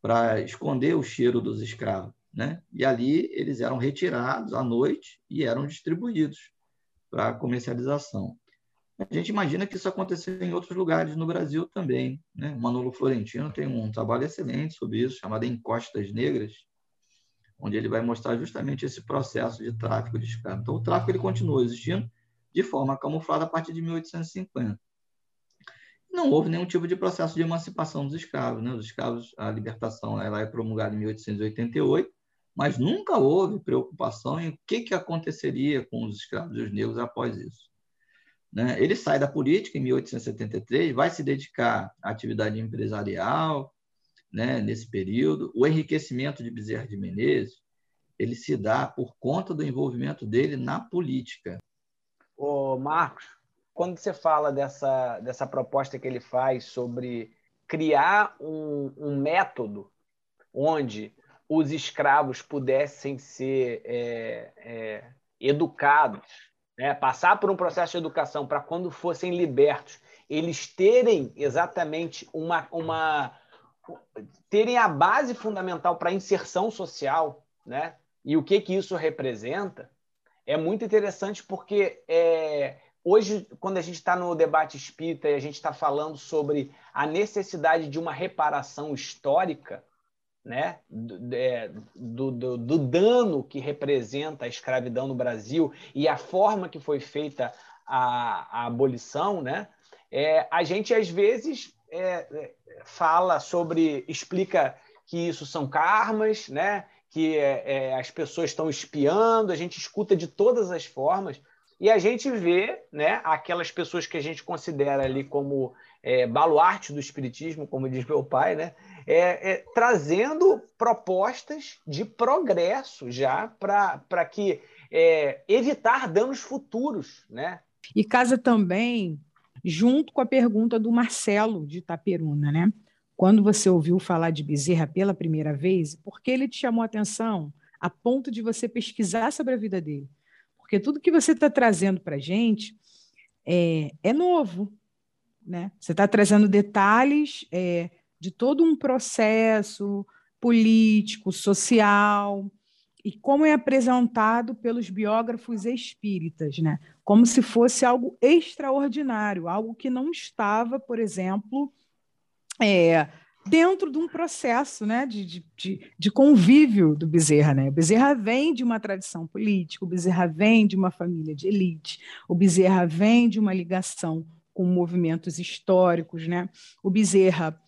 para esconder o cheiro dos escravos. Né? E ali eles eram retirados à noite e eram distribuídos para comercialização. A gente imagina que isso aconteceu em outros lugares no Brasil também. Né? Manolo Florentino tem um trabalho excelente sobre isso, chamado Encostas Negras, onde ele vai mostrar justamente esse processo de tráfico de escravos. Então, o tráfico ele continua existindo, de forma camuflada a partir de 1850. Não houve nenhum tipo de processo de emancipação dos escravos. Né? Os escravos, a libertação ela é promulgada em 1888, mas nunca houve preocupação em o que, que aconteceria com os escravos e os negros após isso. Né? Ele sai da política em 1873, vai se dedicar à atividade empresarial né, nesse período. O enriquecimento de Bezerra de Menezes ele se dá por conta do envolvimento dele na política. Ô, Marcos, quando você fala dessa, dessa proposta que ele faz sobre criar um, um método onde os escravos pudessem ser é, é, educados, né? passar por um processo de educação para quando fossem libertos, eles terem exatamente uma, uma terem a base fundamental para a inserção social, né? E o que que isso representa? é muito interessante porque é, hoje, quando a gente está no debate espírita e a gente está falando sobre a necessidade de uma reparação histórica, né, do, é, do, do, do, dano que representa a escravidão no Brasil e a forma que foi feita a, a abolição, né, é, a gente às vezes é, é fala sobre, explica que isso são karmas, né, que é, é, as pessoas estão espiando, a gente escuta de todas as formas, e a gente vê né, aquelas pessoas que a gente considera ali como é, baluarte do espiritismo, como diz meu pai, né, é, é trazendo propostas de progresso já para que é, evitar danos futuros. Né? E casa também junto com a pergunta do Marcelo de Itaperuna, né? quando você ouviu falar de Bezerra pela primeira vez, por que ele te chamou a atenção a ponto de você pesquisar sobre a vida dele? Porque tudo que você está trazendo para a gente é, é, novo. Né? Você está trazendo detalhes é, de todo um processo político, social, e como é apresentado pelos biógrafos espíritas, né? como se fosse algo extraordinário, algo que não estava, por exemplo, é, dentro de um processo né, de, de, de, convívio do Bezerra. Né? O Bezerra vem de uma tradição política, o Bezerra vem de uma família de elite, o Bezerra vem de uma ligação com movimentos históricos. Né? O Bezerra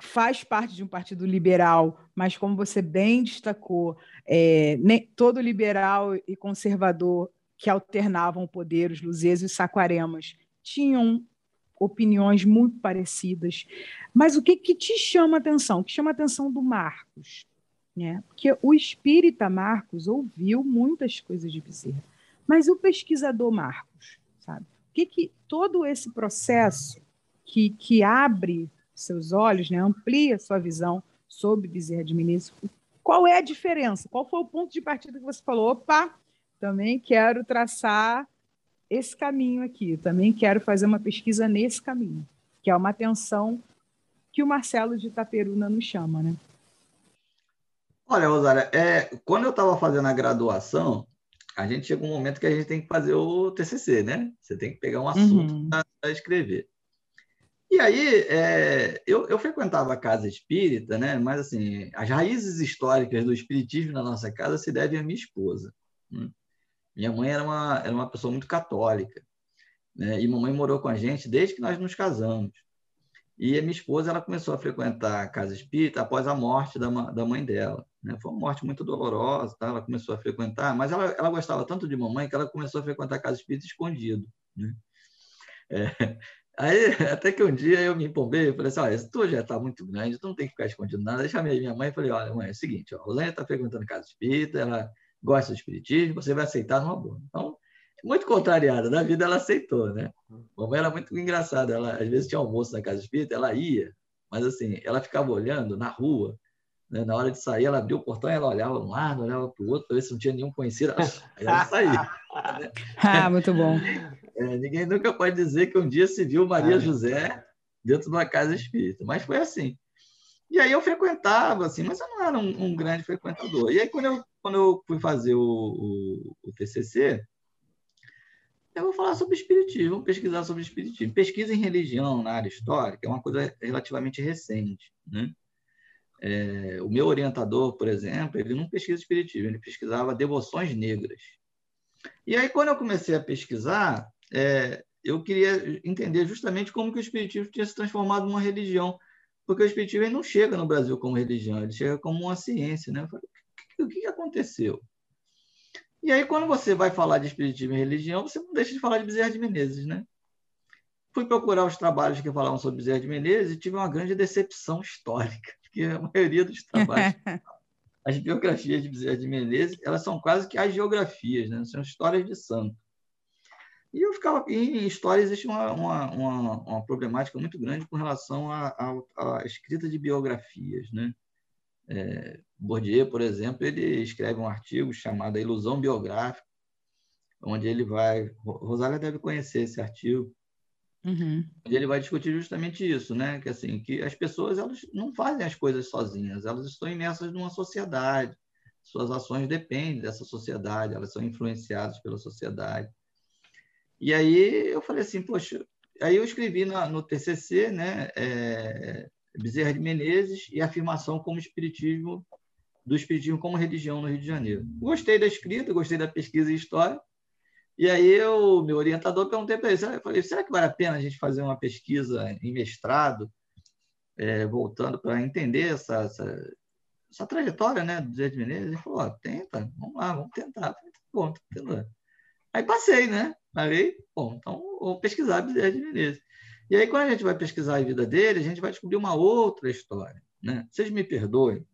faz parte de um partido liberal, mas como você bem destacou, é, nem, todo liberal e conservador que alternavam o poder, os Luzes e os Saquaremas, tinham opiniões muito parecidas. Mas o que, que te chama a atenção? O que chama a atenção do Marcos? Né? Porque o espírita Marcos ouviu muitas coisas de Bezerra, mas o pesquisador Marcos, sabe? O que, que todo esse processo que, que abre seus olhos, né, amplia sua visão sobre Bezerra de Menezes, qual é a diferença? Qual foi o ponto de partida que você falou? Opa, também quero traçar esse caminho aqui. Também quero fazer uma pesquisa nesse caminho, que é uma atenção que o Marcelo de Itaperuna nos chama, né? Olha, Rosária, é, quando eu estava fazendo a graduação, a gente chega um momento que a gente tem que fazer o TCC, né? Você tem que pegar um assunto uhum. para escrever. E aí, é, eu, eu, frequentava a casa espírita, né? Mas, assim, as raízes históricas do espiritismo na nossa casa se devem à minha esposa. Né? Minha mãe era uma, era uma pessoa muito católica, né? E mamãe morou com a gente desde que nós nos casamos. E a minha esposa ela começou a frequentar a casa espírita após a morte da, da mãe dela. Né? Foi uma morte muito dolorosa, tá? ela começou a frequentar, mas ela, ela gostava tanto de mamãe que ela começou a frequentar a casa espírita escondido. Né? É, aí, até que um dia eu me empolguei, falei assim, olha, tu já está muito grande, tu não tem que ficar escondido nada. Aí chamei minha mãe e falei, olha, mãe, é o seguinte, ó, a Rosânia está frequentando a casa espírita, ela gosta do espiritismo, você vai aceitar numa boa. Então, muito contrariada na vida, ela aceitou, né? A mamãe era muito engraçada, ela às vezes tinha almoço na casa espírita, ela ia, mas assim, ela ficava olhando na rua, né? na hora de sair, ela abriu o portão e ela olhava um lado, olhava para o outro, para ver se não tinha nenhum conhecido, aí ela saía. ah, muito bom. É, ninguém nunca pode dizer que um dia se viu Maria José dentro de uma casa espírita, mas foi assim. E aí eu frequentava, assim, mas eu não era um, um grande frequentador. E aí, quando eu quando eu fui fazer o, o, o TCC, eu vou falar sobre espiritismo, vou pesquisar sobre espiritismo. Pesquisa em religião na área histórica é uma coisa relativamente recente, né? É, o meu orientador, por exemplo, ele não pesquisa espiritismo, ele pesquisava devoções negras. E aí, quando eu comecei a pesquisar, é, eu queria entender justamente como que o espiritismo tinha se transformado numa religião, porque o espiritismo não chega no Brasil como religião, ele chega como uma ciência, né? Eu falei, o que aconteceu? E aí, quando você vai falar de espiritismo e religião, você não deixa de falar de Bezerra de Menezes, né? Fui procurar os trabalhos que falavam sobre Bezerra de Menezes e tive uma grande decepção histórica, porque a maioria dos trabalhos, as biografias de Bezerra de Menezes, elas são quase que as geografias, né? São histórias de santo. E eu ficava. Em história existe uma, uma, uma, uma problemática muito grande com relação à escrita de biografias, né? É, Bourdieu, por exemplo, ele escreve um artigo chamado A Ilusão Biográfica, onde ele vai. Rosália deve conhecer esse artigo. Uhum. Onde ele vai discutir justamente isso, né? Que assim, que as pessoas elas não fazem as coisas sozinhas, elas estão imersas numa sociedade. Suas ações dependem dessa sociedade, elas são influenciadas pela sociedade. E aí eu falei assim, poxa, aí eu escrevi no, no TCC, né? É, Bezerra de Menezes e a afirmação como espiritismo do espiritismo como religião no Rio de Janeiro. Gostei da escrita, gostei da pesquisa e história. E aí o meu orientador perguntei para ele, eu falei, será que vale a pena a gente fazer uma pesquisa em mestrado, é, voltando para entender essa, essa, essa, trajetória né, do Zé de Menezes? Ele falou, tenta, vamos lá, vamos tentar. Falei, tá bom, tentando. Aí passei, né? Falei, bom, então vou pesquisar Bezerra de Menezes. E aí, quando a gente vai pesquisar a vida dele, a gente vai descobrir uma outra história. Né? Vocês me perdoem,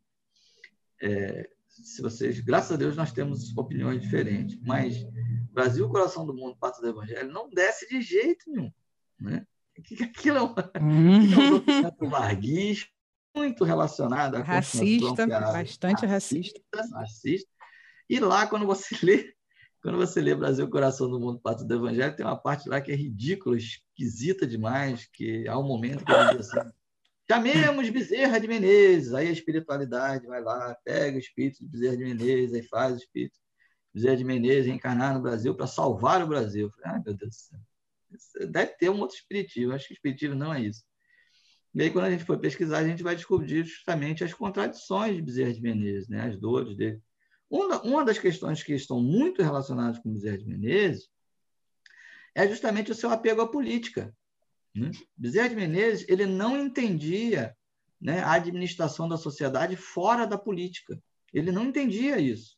é, se vocês, graças a Deus, nós temos opiniões diferentes, mas Brasil, coração do mundo, parte do Evangelho, não desce de jeito nenhum. Né? Aquilo é, um larguismo muito relacionado à racista, bastante racista, racista. racista. E lá, quando você lê quando você lê Brasil, Coração do Mundo, Pato do Evangelho, tem uma parte lá que é ridícula, esquisita demais, que há um momento que ele diz assim, Chamemos Bezerra de Menezes. Aí a espiritualidade vai lá, pega o espírito de Bezerra de Menezes, aí faz o espírito de Bezerra de Menezes encarnar no Brasil para salvar o Brasil. Ai, meu Deus do céu. Deve ter um outro espiritismo. Acho que o espiritismo não é isso. E aí, quando a gente for pesquisar, a gente vai descobrir justamente as contradições de Bezerra de Menezes, né? as dores dele. Uma, uma das questões que estão muito relacionadas com Bezerra de Menezes é justamente o seu apego à política. Né? Bezerra de Menezes ele não entendia né, a administração da sociedade fora da política. Ele não entendia isso.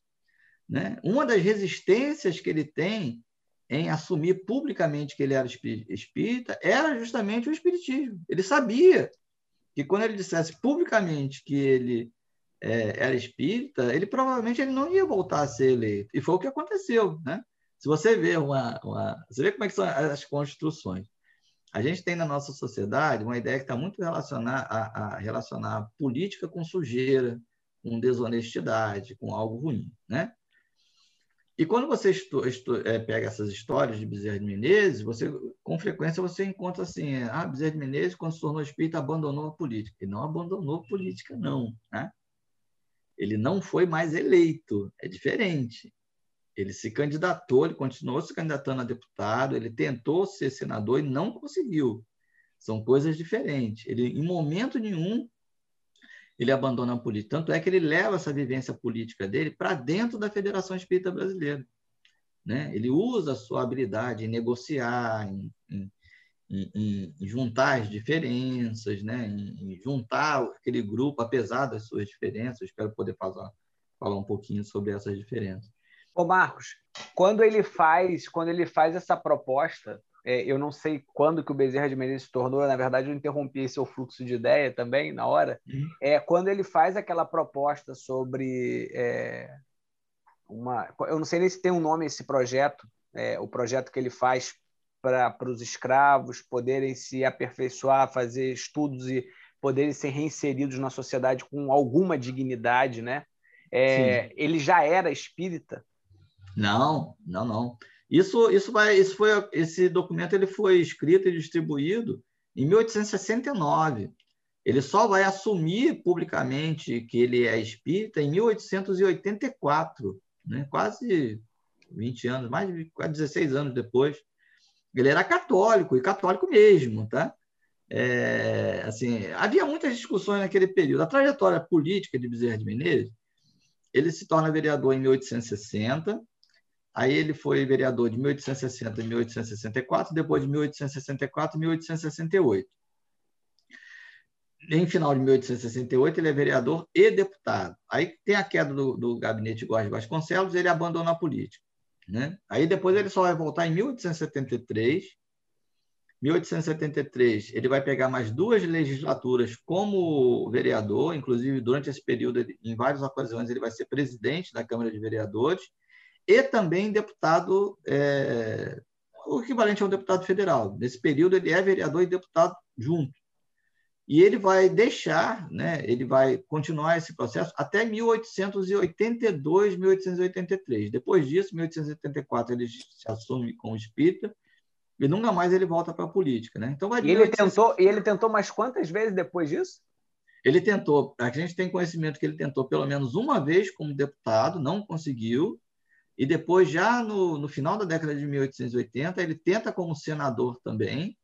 Né? Uma das resistências que ele tem em assumir publicamente que ele era espírita era justamente o espiritismo. Ele sabia que quando ele dissesse publicamente que ele é, era espírita, ele provavelmente ele não ia voltar a ser eleito. E foi o que aconteceu. Né? Se você vê uma, uma, você vê como é que são as construções. A gente tem na nossa sociedade uma ideia que está muito relacionada a, a relacionar política com sujeira, com desonestidade, com algo ruim, né? E quando você estu, estu, é, pega essas histórias de Bezerra de Menezes, você, com frequência você encontra assim, ah, Bezerra de Menezes, quando se tornou espírita, abandonou a política. Ele não abandonou a política, não. Né? Ele não foi mais eleito, é diferente. Ele se candidatou, ele continuou se candidatando a deputado, ele tentou ser senador e não conseguiu. São coisas diferentes. Ele, em momento nenhum, ele abandona a política. Tanto é que ele leva essa vivência política dele para dentro da Federação Espírita Brasileira. Né? Ele usa a sua habilidade em negociar, em, em, em, em juntar as diferenças, né? em, juntar aquele grupo, apesar das suas diferenças. espero poder falar, falar um pouquinho sobre essas diferenças. Ô Marcos, quando ele faz, quando ele faz essa proposta, é, eu não sei quando que o Bezerra de Menezes se tornou, na verdade eu interrompi seu fluxo de ideia também na hora, uhum. é quando ele faz aquela proposta sobre é, uma, eu não sei nem se tem um nome esse projeto, é, o projeto que ele faz para os escravos poderem se aperfeiçoar, fazer estudos e poderem ser reinseridos na sociedade com alguma dignidade, né? É, ele já era espírita não, não, não. Isso, isso vai, isso foi, esse documento ele foi escrito e distribuído em 1869. Ele só vai assumir publicamente que ele é espírita em 1884, né? quase 20 anos, mais de quase 16 anos depois. Ele era católico, e católico mesmo, tá? É, assim, havia muitas discussões naquele período. A trajetória política de Bezerra de Menezes, ele se torna vereador em 1860, Aí ele foi vereador de 1860 a 1864, depois de 1864 a 1868. Em final de 1868, ele é vereador e deputado. Aí tem a queda do, do gabinete Góes Vasconcelos, ele abandona a política. Né? Aí depois ele só vai voltar em 1873. 1873, ele vai pegar mais duas legislaturas como vereador, inclusive durante esse período, em várias ocasiões, ele vai ser presidente da Câmara de Vereadores e também deputado, é, o equivalente a um deputado federal. Nesse período, ele é vereador e deputado junto. E ele vai deixar, né, ele vai continuar esse processo até 1882, 1883. Depois disso, 1884, ele se assume como espírita e nunca mais ele volta para a política. Né? Então, vai e, ele tentou, e ele tentou mais quantas vezes depois disso? Ele tentou, a gente tem conhecimento que ele tentou pelo menos uma vez como deputado, não conseguiu, e depois, já no, no final da década de 1880, ele tenta como senador também,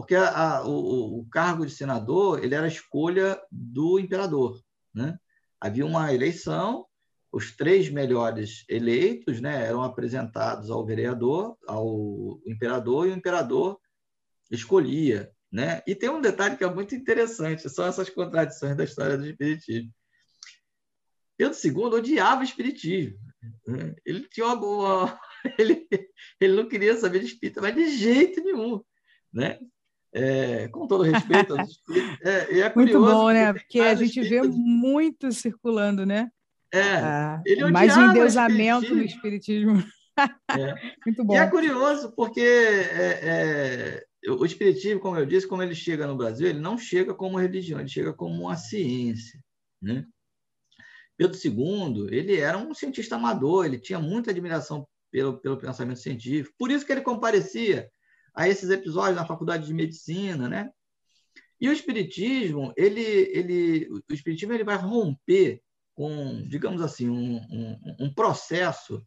porque a, a, o, o, cargo de senador ele era a escolha do imperador. Né? Havia uma eleição, os três melhores eleitos né, eram apresentados ao vereador, ao imperador, e o imperador escolhia. Né? E tem um detalhe que é muito interessante, são essas contradições da história do Espiritismo. Pedro II odiava o Espiritismo. Ele tinha uma boa. Ele, ele não queria saber de espírita, mas de jeito nenhum. Né? É, com todo respeito. É, é muito bom, né? Porque a gente vê muito circulando, né? É, ah, ele mais um endeusamento no espiritismo. É. muito bom. E é curioso porque é, é, o espiritismo, como eu disse, como ele chega no Brasil, ele não chega como religião, ele chega como uma ciência, né? Pedro II, ele era um cientista amador, ele tinha muita admiração pelo, pelo pensamento científico, por isso que ele comparecia a esses episódios na faculdade de medicina, né? E o espiritismo, ele, ele, o espiritismo ele vai romper com, digamos assim, um, um, um processo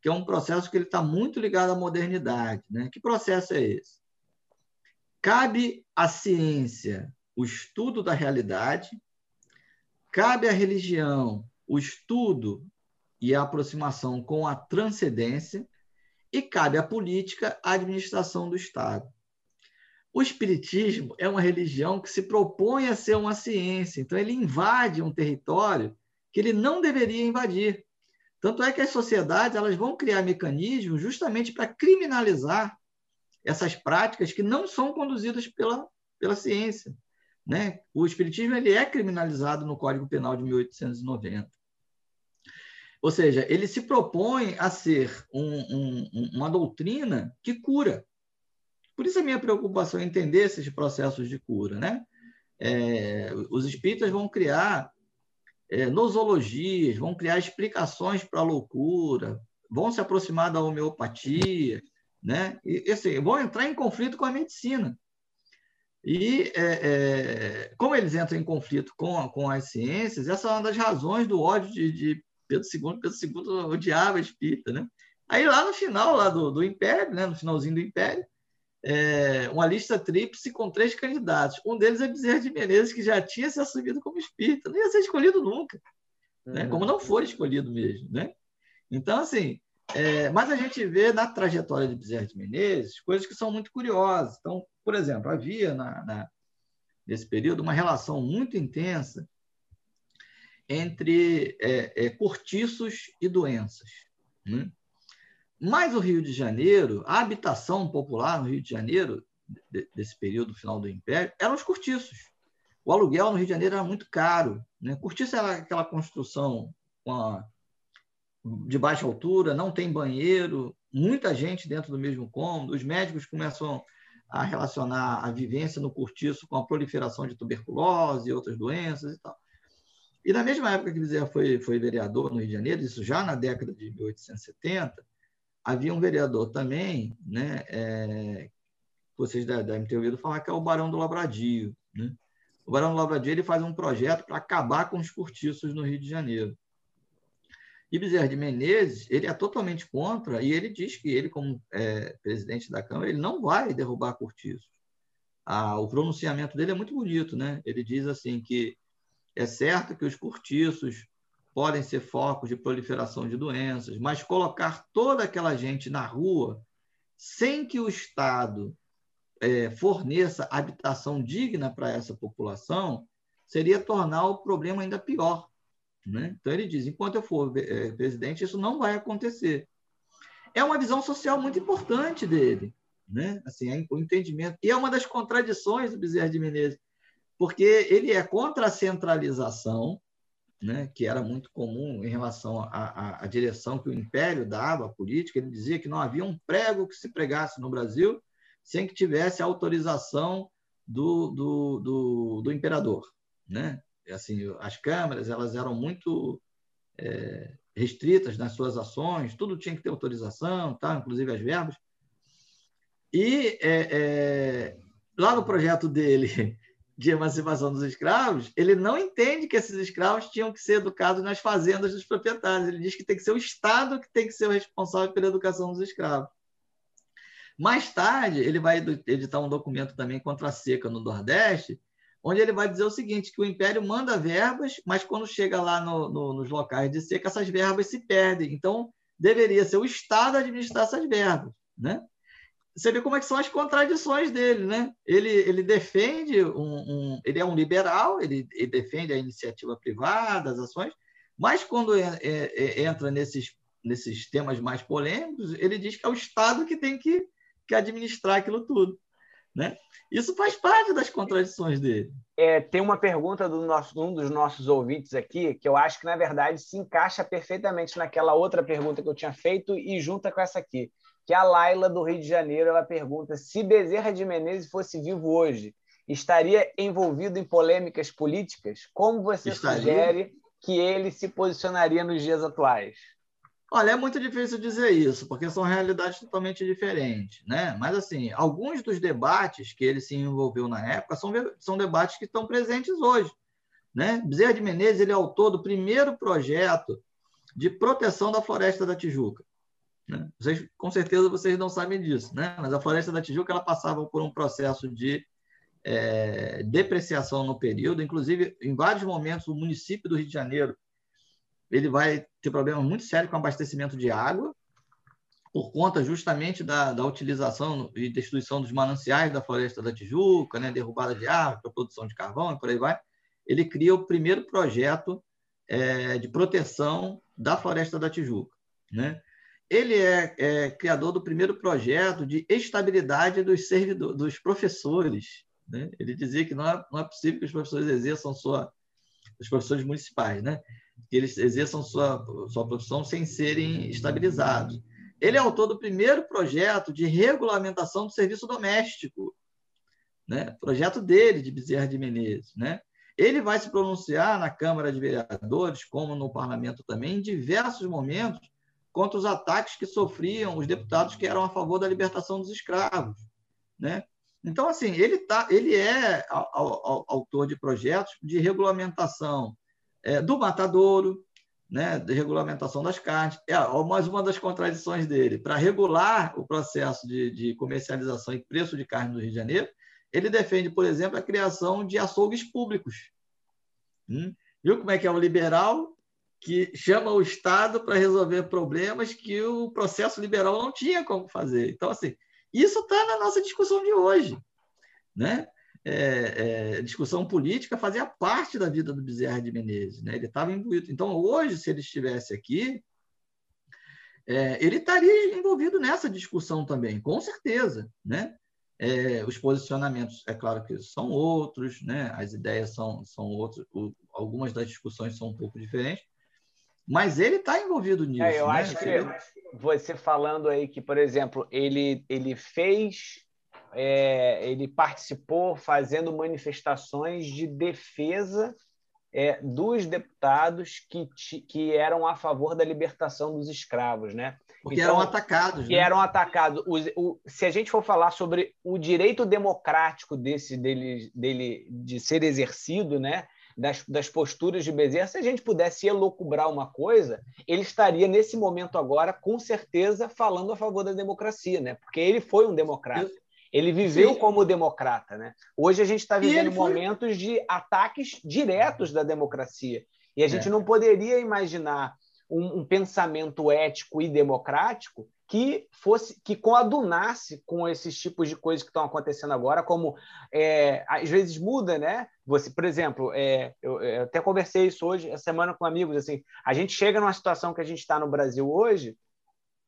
que é um processo que ele está muito ligado à modernidade. Né? Que processo é esse? Cabe à ciência o estudo da realidade, cabe à religião o estudo e a aproximação com a transcendência, e cabe à política a administração do Estado. O Espiritismo é uma religião que se propõe a ser uma ciência, então ele invade um território que ele não deveria invadir. Tanto é que as sociedades elas vão criar mecanismos justamente para criminalizar essas práticas que não são conduzidas pela, pela ciência. Né? O Espiritismo ele é criminalizado no Código Penal de 1890. Ou seja, ele se propõe a ser um, um, uma doutrina que cura. Por isso a minha preocupação é entender esses processos de cura. Né? É, os espíritas vão criar é, nosologias, vão criar explicações para a loucura, vão se aproximar da homeopatia, né? e assim, vão entrar em conflito com a medicina. E é, é, como eles entram em conflito com, com as ciências, essa é uma das razões do ódio de, de Pedro II, Pedro II odiava espírita, né? Aí lá no final lá do, do Império, né, no finalzinho do Império, é, uma lista tríplice com três candidatos. Um deles é Bezerra de Menezes, que já tinha se assumido como espírita, não ia ser escolhido nunca, né? como não foi escolhido mesmo. Né? Então, assim, é, mas a gente vê na trajetória de Bezerra de Menezes coisas que são muito curiosas. Então, por exemplo, havia na, na, nesse período uma relação muito intensa entre é, é, cortiços e doenças. Né? Mas o Rio de Janeiro, a habitação popular no Rio de Janeiro, desse período final do Império, eram os cortiços. O aluguel no Rio de Janeiro era muito caro. Né? Cortiço era aquela construção a, de baixa altura, não tem banheiro, muita gente dentro do mesmo cômodo. Os médicos começam a relacionar a vivência no cortiço com a proliferação de tuberculose e outras doenças e tal. E na mesma época que Bezerra foi, foi vereador no Rio de Janeiro, isso já na década de 1870, havia um vereador também, né, é, vocês devem ter ouvido falar, que é o Barão do Lavradio. Né? O Barão do Lavradio ele faz um projeto para acabar com os cortiços no Rio de Janeiro. E Bezerra de Menezes, ele é totalmente contra, e ele diz que ele, como é, presidente da Câmara, ele não vai derrubar cortiços. Ah, o pronunciamento dele é muito bonito, né? Ele diz assim que é certo que os cortiços podem ser focos de proliferação de doenças, mas colocar toda aquela gente na rua sem que o Estado é, forneça habitação digna para essa população seria tornar o problema ainda pior. Né? Então, ele diz: enquanto eu for é, presidente, isso não vai acontecer. É uma visão social muito importante dele, né? assim, é o entendimento. E é uma das contradições do Bezerra de Menezes porque ele é contra a centralização, né, que era muito comum em relação à, à, direção que o Império dava à política. Ele dizia que não havia um prego que se pregasse no Brasil sem que tivesse autorização do, do, do, do imperador. Né? Assim, as câmaras elas eram muito é, restritas nas suas ações, tudo tinha que ter autorização, tá? inclusive as verbas. E é, é, lá no projeto dele, de emancipação dos escravos, ele não entende que esses escravos tinham que ser educados nas fazendas dos proprietários. Ele diz que tem que ser o Estado que tem que ser o responsável pela educação dos escravos. Mais tarde, ele vai editar um documento também contra a seca no Nordeste, onde ele vai dizer o seguinte, que o Império manda verbas, mas quando chega lá no, no, nos locais de seca, essas verbas se perdem. Então, deveria ser o Estado administrar essas verbas. Né? Você vê como é que são as contradições dele, né? Ele, ele defende um, um ele é um liberal, ele, ele, defende a iniciativa privada, as ações, mas quando é, é, entra nesses nesses temas mais polêmicos, ele diz que é o Estado que tem que, que administrar aquilo tudo, né? Isso faz parte das contradições dele. É, tem uma pergunta do nosso, um dos nossos ouvintes aqui que eu acho que na verdade se encaixa perfeitamente naquela outra pergunta que eu tinha feito e junta com essa aqui que a Laila do Rio de Janeiro ela pergunta se Bezerra de Menezes fosse vivo hoje, estaria envolvido em polêmicas políticas? Como você estaria? sugere que ele se posicionaria nos dias atuais? Olha, é muito difícil dizer isso, porque são realidades totalmente diferentes, né? Mas, assim, alguns dos debates que ele se envolveu na época são, são debates que estão presentes hoje, né? Bezerra de Menezes, ele é autor do primeiro projeto de proteção da floresta da Tijuca. Né? Vocês, com certeza vocês não sabem disso, né? mas a Floresta da Tijuca ela passava por um processo de é, depreciação no período, inclusive em vários momentos o município do Rio de Janeiro ele vai ter problemas muito sérios com abastecimento de água por conta justamente da, da utilização e destruição dos mananciais da Floresta da Tijuca, né? derrubada de árvore para produção de carvão e por aí vai. Ele cria o primeiro projeto é, de proteção da Floresta da Tijuca, né? Ele é, é, criador do primeiro projeto de estabilidade dos servidores, dos professores. Né? Ele dizia que não é, não é possível que os professores exerçam sua, os professores municipais, né? que eles exerçam sua, sua profissão sem serem estabilizados. Ele é autor do primeiro projeto de regulamentação do serviço doméstico, né? projeto dele, de Bezerra de Menezes. Né? Ele vai se pronunciar na Câmara de Vereadores, como no Parlamento também, em diversos momentos, contra os ataques que sofriam os deputados que eram a favor da libertação dos escravos. Né? Então, assim, ele, tá, ele é autor de projetos de regulamentação é, do matadouro, né, de regulamentação das carnes. É mais uma das contradições dele. Para regular o processo de, de, comercialização e preço de carne no Rio de Janeiro, ele defende, por exemplo, a criação de açougues públicos. Hum? Viu como é que é um liberal que chama o Estado para resolver problemas que o processo liberal não tinha como fazer. Então, assim, isso está na nossa discussão de hoje. Né? É, é, discussão política fazia parte da vida do Bezerra de Menezes. Né? Ele estava imbuído. Então, hoje, se ele estivesse aqui, é, ele estaria envolvido nessa discussão também, com certeza. Né? É, os posicionamentos, é claro que são outros, né? as ideias são, são outras, algumas das discussões são um pouco diferentes, mas ele está envolvido nisso. É, eu né? acho que você falando aí que, por exemplo, ele, ele fez, é, ele participou fazendo manifestações de defesa é, dos deputados que, que eram a favor da libertação dos escravos, né? Porque então, eram atacados. Que né? eram atacados. O, o, se a gente for falar sobre o direito democrático desse dele, dele de ser exercido, né? Das, das posturas de Bezerra, se a gente pudesse elocubrar uma coisa, ele estaria nesse momento agora, com certeza, falando a favor da democracia, né? Porque ele foi um democrata. Ele viveu Sim. como democrata, né? Hoje a gente está vivendo foi... momentos de ataques diretos da democracia. E a gente é. não poderia imaginar um, um pensamento ético e democrático que fosse que coadunasse com esses tipos de coisas que estão acontecendo agora, como é, às vezes muda, né? Você, por exemplo, é, eu, eu, até conversei isso hoje, essa semana com amigos, assim, a gente chega numa situação que a gente está no Brasil hoje,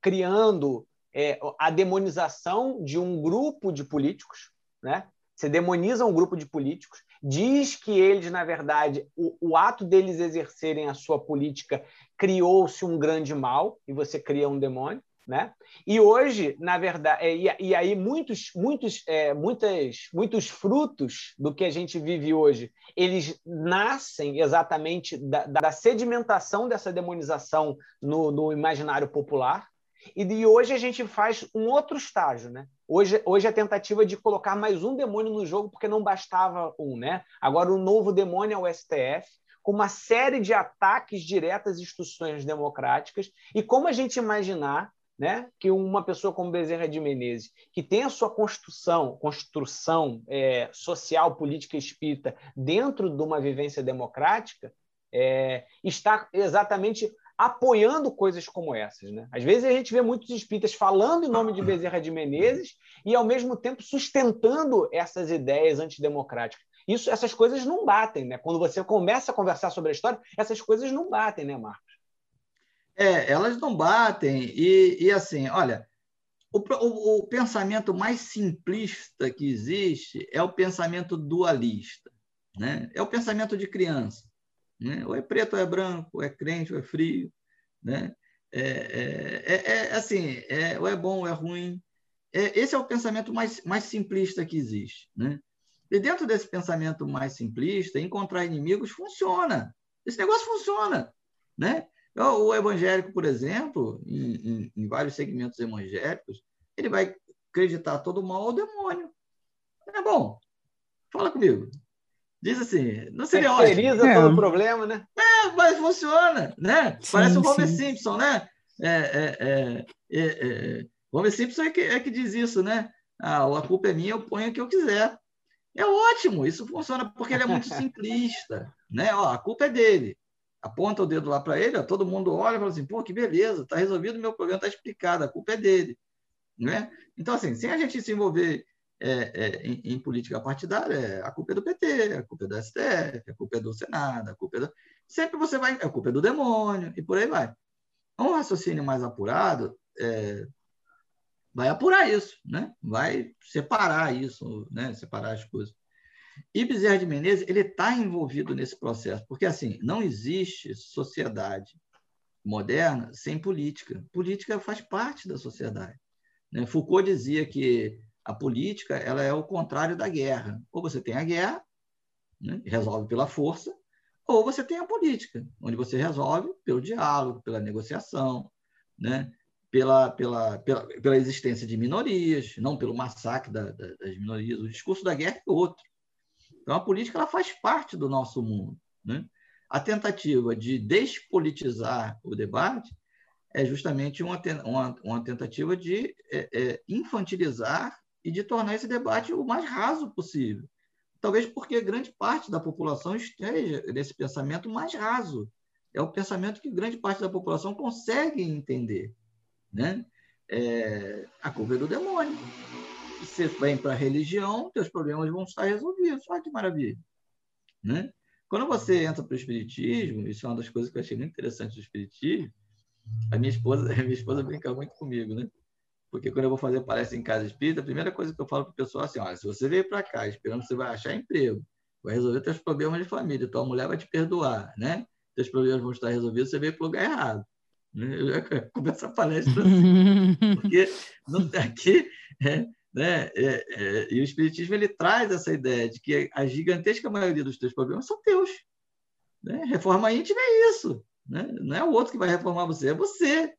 criando é, a demonização de um grupo de políticos, né? Você demoniza um grupo de políticos, diz que eles, na verdade, o, o ato deles exercerem a sua política criou-se um grande mal e você cria um demônio. Né? E hoje, na verdade, é, e, e aí muitos, muitos, é, muitas, muitos frutos do que a gente vive hoje, eles nascem exatamente da, da sedimentação dessa demonização no, no imaginário popular. E de hoje a gente faz um outro estágio, né? Hoje, hoje a tentativa de colocar mais um demônio no jogo porque não bastava um, né? Agora o novo demônio é o STF, com uma série de ataques diretos às instituições democráticas. E como a gente imaginar né? que uma pessoa como Bezerra de Menezes, que tem a sua construção, construção é, social, política espírita dentro de uma vivência democrática, é, está exatamente apoiando coisas como essas. Né? Às vezes a gente vê muitos espíritas falando em nome de Bezerra de Menezes e, ao mesmo tempo, sustentando essas ideias antidemocráticas. Isso, essas coisas não batem. Né? Quando você começa a conversar sobre a história, essas coisas não batem, né, Marcos? É, elas não batem. E, e assim, olha, o, o, o, pensamento mais simplista que existe é o pensamento dualista. Né? É o pensamento de criança. Né? Ou é preto ou é branco, ou é crente ou é frio. Né? É, é, é, é assim, é, ou é bom ou é ruim. É, esse é o pensamento mais, mais simplista que existe. Né? E dentro desse pensamento mais simplista, encontrar inimigos funciona. Esse negócio funciona. Né? O evangélico, por exemplo, em, em, em vários segmentos evangélicos, ele vai acreditar todo mal ao demônio. É bom. Fala comigo. Diz assim, não seria Terceiriza ótimo. todo o é. problema, né? É, mas funciona, né? Sim, Parece o Homer Simpson, né? É, é, é, é, é Homer Simpson é que, é que diz isso, né? Ah, a culpa é minha, eu ponho o que eu quiser. É ótimo, isso funciona porque ele é muito simplista, né? Ó, a culpa é dele. Aponta o dedo lá para ele, ó, todo mundo olha e fala assim, pô, que beleza, tá resolvido o meu problema, tá explicado, a culpa é dele, né? Então, assim, sem a gente se envolver é, é, em, em, política partidária, a culpa é do PT, a culpa é do STF, a culpa é do Senado, a culpa é do... Sempre você vai... A culpa é do demônio, e por aí vai. Um raciocínio mais apurado é, vai apurar isso, né? vai separar isso, né? separar as coisas. E Bezerra de Menezes ele está envolvido nesse processo, porque assim não existe sociedade moderna sem política. Política faz parte da sociedade. Né? Foucault dizia que a política ela é o contrário da guerra. Ou você tem a guerra, né? resolve pela força, ou você tem a política, onde você resolve pelo diálogo, pela negociação, né? pela, pela, pela, pela existência de minorias, não pelo massacre da, da, das minorias. O discurso da guerra é outro. Então, a política ela faz parte do nosso mundo. Né? A tentativa de despolitizar o debate é justamente uma, uma, uma tentativa de é, é, infantilizar e de tornar esse debate o mais raso possível. Talvez porque grande parte da população esteja nesse pensamento mais raso. É o pensamento que grande parte da população consegue entender. Né? É, a culpa é do demônio. Você vem para a religião, teus problemas vão estar resolvidos. Olha que maravilha. Né? Quando você entra para o espiritismo, isso é uma das coisas que eu achei muito interessante do espiritismo. A minha esposa, a minha esposa brinca muito comigo, né? Porque quando eu vou fazer palestra em casa espírita, a primeira coisa que eu falo para o pessoal é assim: olha, se você veio para cá esperando que você vai achar emprego, vai resolver seus problemas de família, tua mulher vai te perdoar, né? Teus problemas vão estar resolvidos, você veio para o lugar errado. Eu já começo a palestra assim, porque não, aqui, é, né, é, é, e o Espiritismo ele traz essa ideia de que a gigantesca maioria dos teus problemas são teus. Né? Reforma íntima é isso. Né? Não é o outro que vai reformar você, é você.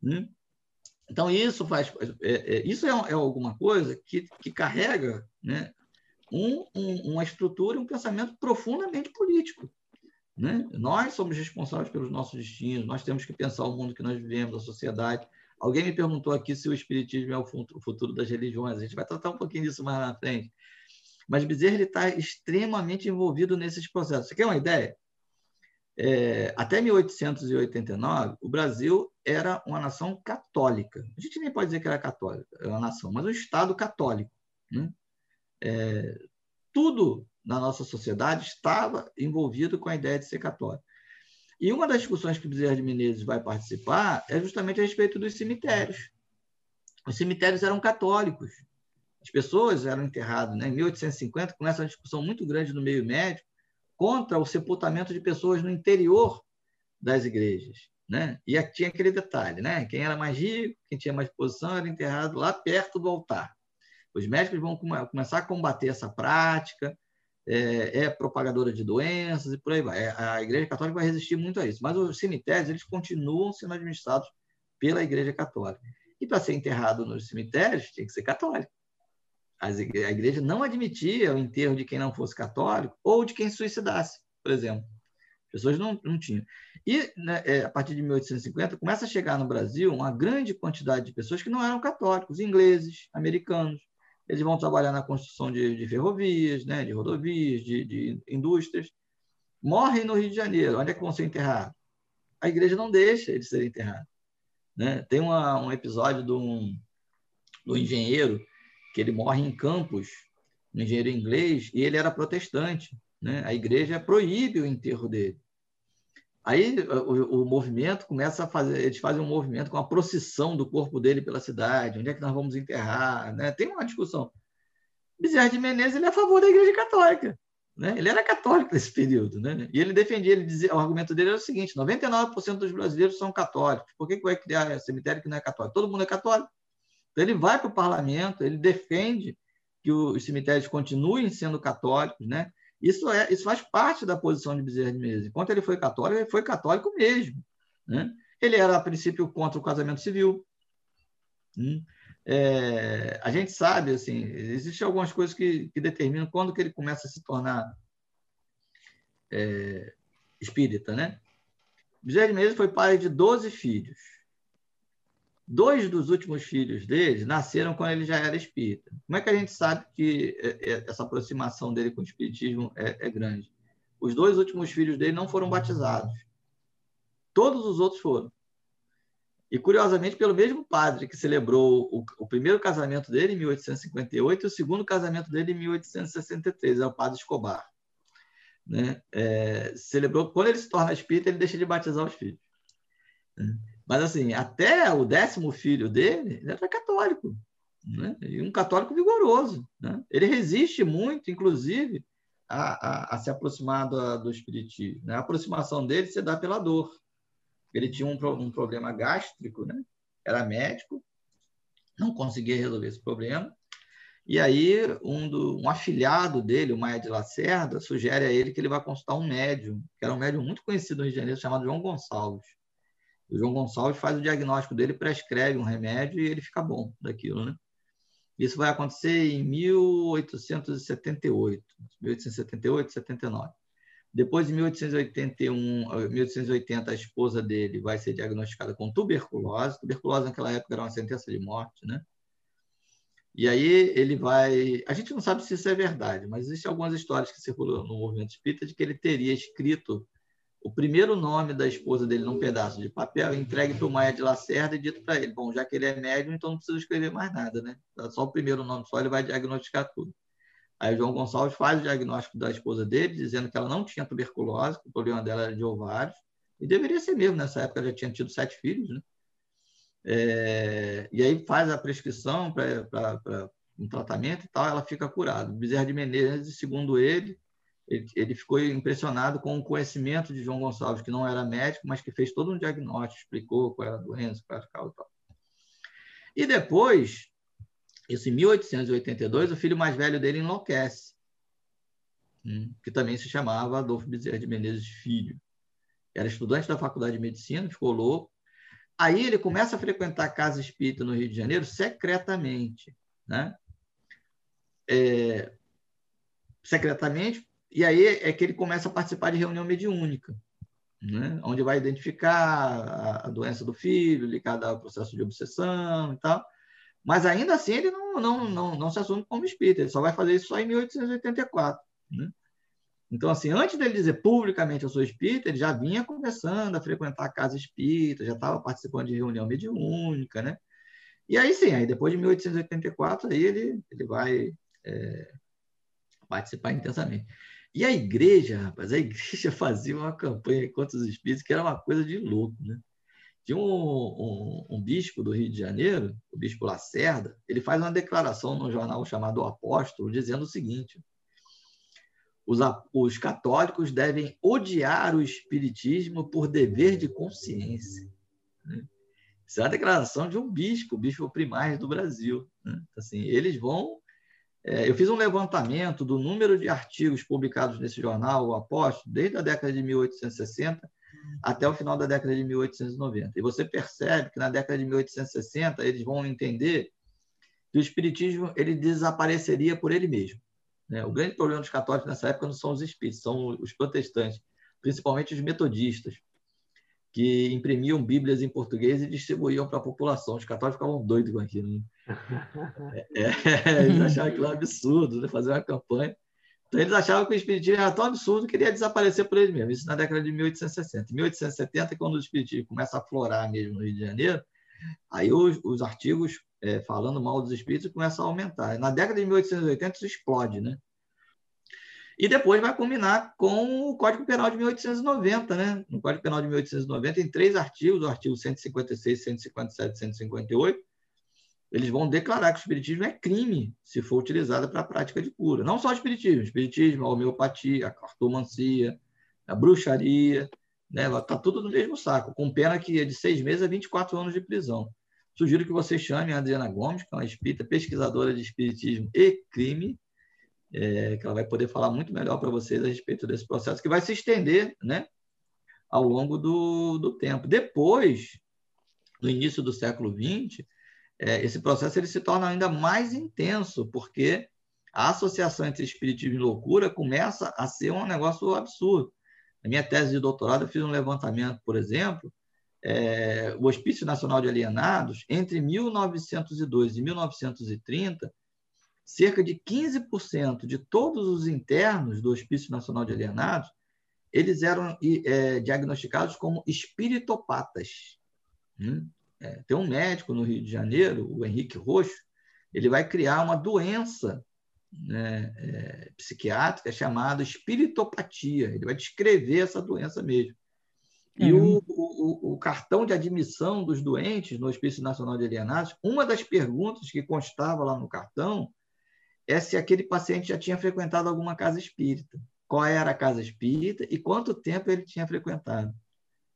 Né? Então, isso faz. É, é, isso é, é, alguma coisa que, que carrega né, um, um, uma estrutura e um pensamento profundamente político. Né? Nós somos responsáveis pelos nossos destinos, nós temos que pensar o mundo que nós vivemos, a sociedade. Alguém me perguntou aqui se o espiritismo é o futuro das religiões. A gente vai tratar um pouquinho disso mais na frente. Mas Bezerra está extremamente envolvido nesses processos. Você quer uma ideia? É, até 1889, o Brasil era uma nação católica. A gente nem pode dizer que era católica, era uma nação, mas um Estado católico. Né? É, tudo na nossa sociedade estava envolvido com a ideia de ser católico. E uma das discussões que o Bezerra de Menezes vai participar é justamente a respeito dos cemitérios. Os cemitérios eram católicos. As pessoas eram enterradas. Né? Em 1850, começa uma discussão muito grande no meio médio contra o sepultamento de pessoas no interior das igrejas. Né? E tinha aquele detalhe, né? quem era mais rico, quem tinha mais posição, era enterrado lá perto do altar. Os médicos vão começar a combater essa prática, é, é, propagadora de doenças e por aí vai. É, a Igreja Católica vai resistir muito a isso. Mas os cemitérios eles continuam sendo administrados pela Igreja Católica. E para ser enterrado nos cemitérios, tinha que ser católico. A igreja não admitia o enterro de quem não fosse católico ou de quem suicidasse, por exemplo. As pessoas não, não tinham. E, né, é, a partir de 1850, começa a chegar no Brasil uma grande quantidade de pessoas que não eram católicos, ingleses, americanos, eles vão trabalhar na construção de, de ferrovias, né, de rodovias, de, de, indústrias. Morrem no Rio de Janeiro. Onde é que vão ser enterrados? A igreja não deixa eles serem enterrados. Né? Tem uma, um episódio de um, do engenheiro que ele morre em Campos, um engenheiro inglês, e ele era protestante. Né? A igreja proíbe o enterro dele. Aí o, o, movimento começa a fazer, eles fazem um movimento com a procissão do corpo dele pela cidade, onde é que nós vamos enterrar, né? Tem uma discussão. Bezerra de Menezes ele é a favor da Igreja Católica, né? Ele era católico nesse período, né? E ele defendia, ele dizia, o argumento dele era o seguinte: 99% dos brasileiros são católicos. Por que, que vai criar cemitério que não é católico? Todo mundo é católico. Então ele vai para o parlamento, ele defende que os cemitérios continuem sendo católicos, né? Isso, é, isso faz parte da posição de Bezerra de Menezes. Enquanto ele foi católico, ele foi católico mesmo. Né? Ele era, a princípio, contra o casamento civil. Hum? É, a gente sabe, assim, existem algumas coisas que, que, determinam quando que ele começa a se tornar é, espírita, né? Bezerra de Menezes foi pai de 12 filhos. Dois dos últimos filhos dele nasceram quando ele já era espírita. Como é que a gente sabe que é, é, essa aproximação dele com o espiritismo é, é grande? Os dois últimos filhos dele não foram batizados. Todos os outros foram. E, curiosamente, pelo mesmo padre que celebrou o, o, primeiro casamento dele em 1858 e o segundo casamento dele em 1863, é o padre Escobar. Né? É, celebrou, quando ele se torna espírita, ele deixa de batizar os filhos. Né? Mas, assim, até o décimo filho dele, ele era católico. Né? E um católico vigoroso. Né? Ele resiste muito, inclusive, a, a, a se aproximar do, do espiritismo. Né? A aproximação dele se dá pela dor. Ele tinha um, um problema gástrico, né? era médico, não conseguia resolver esse problema. E aí, um, do, um afilhado dele, o Maia de Lacerda, sugere a ele que ele vá consultar um médium, que era um médium muito conhecido no Rio de Janeiro, chamado João Gonçalves. O João Gonçalves faz o diagnóstico dele, prescreve um remédio e ele fica bom daquilo, né? Isso vai acontecer em 1878, 1878, 79. Depois, em 1881, 1880, a esposa dele vai ser diagnosticada com tuberculose. Tuberculose naquela época era uma sentença de morte, né? E aí ele vai. A gente não sabe se isso é verdade, mas existem algumas histórias que circulam no movimento espírita de que ele teria escrito o primeiro nome da esposa dele num pedaço de papel, entregue para o Maia de Lacerda e dito para ele: bom, já que ele é médium, então não precisa escrever mais nada, né? Só o primeiro nome só, ele vai diagnosticar tudo. Aí o João Gonçalves faz o diagnóstico da esposa dele, dizendo que ela não tinha tuberculose, que o problema dela era de ovários, e deveria ser mesmo, nessa época já tinha tido sete filhos, né? É, e aí faz a prescrição para um tratamento e tal, ela fica curada. Bezerra de Menezes, segundo ele, ele, ele, ficou impressionado com o conhecimento de João Gonçalves, que não era médico, mas que fez todo um diagnóstico, explicou qual era a doença, qual era a causa e tal. E depois, isso em 1882, o filho mais velho dele enlouquece, hum, que também se chamava Adolfo Bezerra de Menezes Filho. Era estudante da Faculdade de Medicina, ficou louco. Aí ele começa a frequentar a casa espírita no Rio de Janeiro secretamente, né? É, secretamente, e aí é que ele começa a participar de reunião mediúnica, né? onde vai identificar a, doença do filho, ligada ao processo de obsessão e tal. Mas ainda assim ele não, não, não, não se assume como espírita, ele só vai fazer isso só em 1884. Né? Então, assim, antes dele dizer publicamente eu sou espírita, ele já vinha começando a frequentar a casa espírita, já estava participando de reunião mediúnica, né? E aí sim, aí depois de 1884, aí ele, ele vai é, participar intensamente. E a igreja, rapaz, a igreja fazia uma campanha contra os espíritos que era uma coisa de louco, né? Tinha um, um, um, bispo do Rio de Janeiro, o bispo Lacerda, ele faz uma declaração no jornal chamado O Apóstolo, dizendo o seguinte: os, os católicos devem odiar o espiritismo por dever de consciência. Né? Isso é uma declaração de um bispo, o bispo primário do Brasil. Né? Assim, eles vão. É, eu fiz um levantamento do número de artigos publicados nesse jornal, o Apóstolo, desde a década de 1860 até o final da década de 1890. E você percebe que na década de 1860 eles vão entender que o espiritismo ele desapareceria por ele mesmo. Né? O grande problema dos católicos nessa época não são os espíritos, são os protestantes, principalmente os metodistas, que imprimiam Bíblias em português e distribuíam para a população. Os católicos ficavam doidos com aquilo. Né? É, é, eles achavam aquilo um absurdo, né? fazer uma campanha então, eles achavam que o espiritismo era tão absurdo que queria desaparecer por eles mesmos. Isso na década de 1860. Em 1870, quando o espiritismo começa a florar mesmo no Rio de Janeiro, aí os, os artigos é, falando mal dos espíritos começam a aumentar. Na década de 1880, isso explode, né? E depois vai culminar com o Código Penal de 1890, né? No Código Penal de 1890, em três artigos, o artigo 156, 157 158, eles vão declarar que o espiritismo é crime se for utilizado para a prática de cura. Não só o espiritismo, o espiritismo, a homeopatia, a cartomancia, a bruxaria, né? Está tudo no mesmo saco, com pena que é de seis meses a 24 anos de prisão. Sugiro que você chame a Adriana Gomes, que é uma espírita pesquisadora de espiritismo e crime, é, que ela vai poder falar muito melhor para vocês a respeito desse processo, que vai se estender né, ao longo do, do tempo. Depois, no início do século XX, é, esse processo ele se torna ainda mais intenso, porque a associação entre espiritismo e loucura começa a ser um negócio absurdo. Na minha tese de doutorado, eu fiz um levantamento, por exemplo, é, o Hospício Nacional de Alienados, entre 1902 e 1930, cerca de 15% de todos os internos do Hospício Nacional de Alienados, eles eram é, diagnosticados como espiritopatas. Hum? É, tem um médico no Rio de Janeiro, o Henrique Roxo, ele vai criar uma doença né, é, psiquiátrica chamada espiritopatia. Ele vai descrever essa doença mesmo. E o, o, o, cartão de admissão dos doentes no Hospício Nacional de Alienados, uma das perguntas que constava lá no cartão é se aquele paciente já tinha frequentado alguma casa espírita. Qual era a casa espírita e quanto tempo ele tinha frequentado.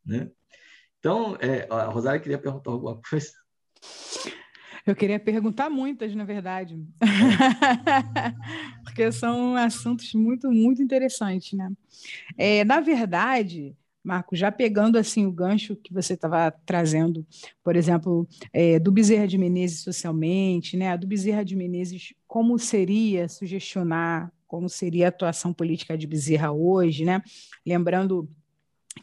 Né? Então, é, a Rosária queria perguntar alguma coisa. Eu queria perguntar muitas, na verdade, porque são assuntos muito, muito interessantes, né? É, na verdade, Marco, já pegando assim o gancho que você estava trazendo, por exemplo, é, do Bezerra de Menezes socialmente, né? Do Bezerra de Menezes, como seria sugestionar, como seria a atuação política de Bezerra hoje, né? Lembrando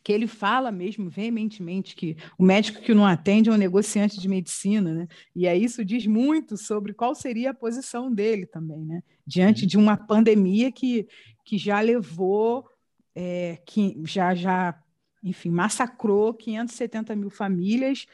que ele fala mesmo veementemente que o médico que não atende é um negociante de medicina, né? E aí isso diz muito sobre qual seria a posição dele também, né? Diante de uma pandemia que, que já levou, é, que já, já enfim, massacrou 570 mil famílias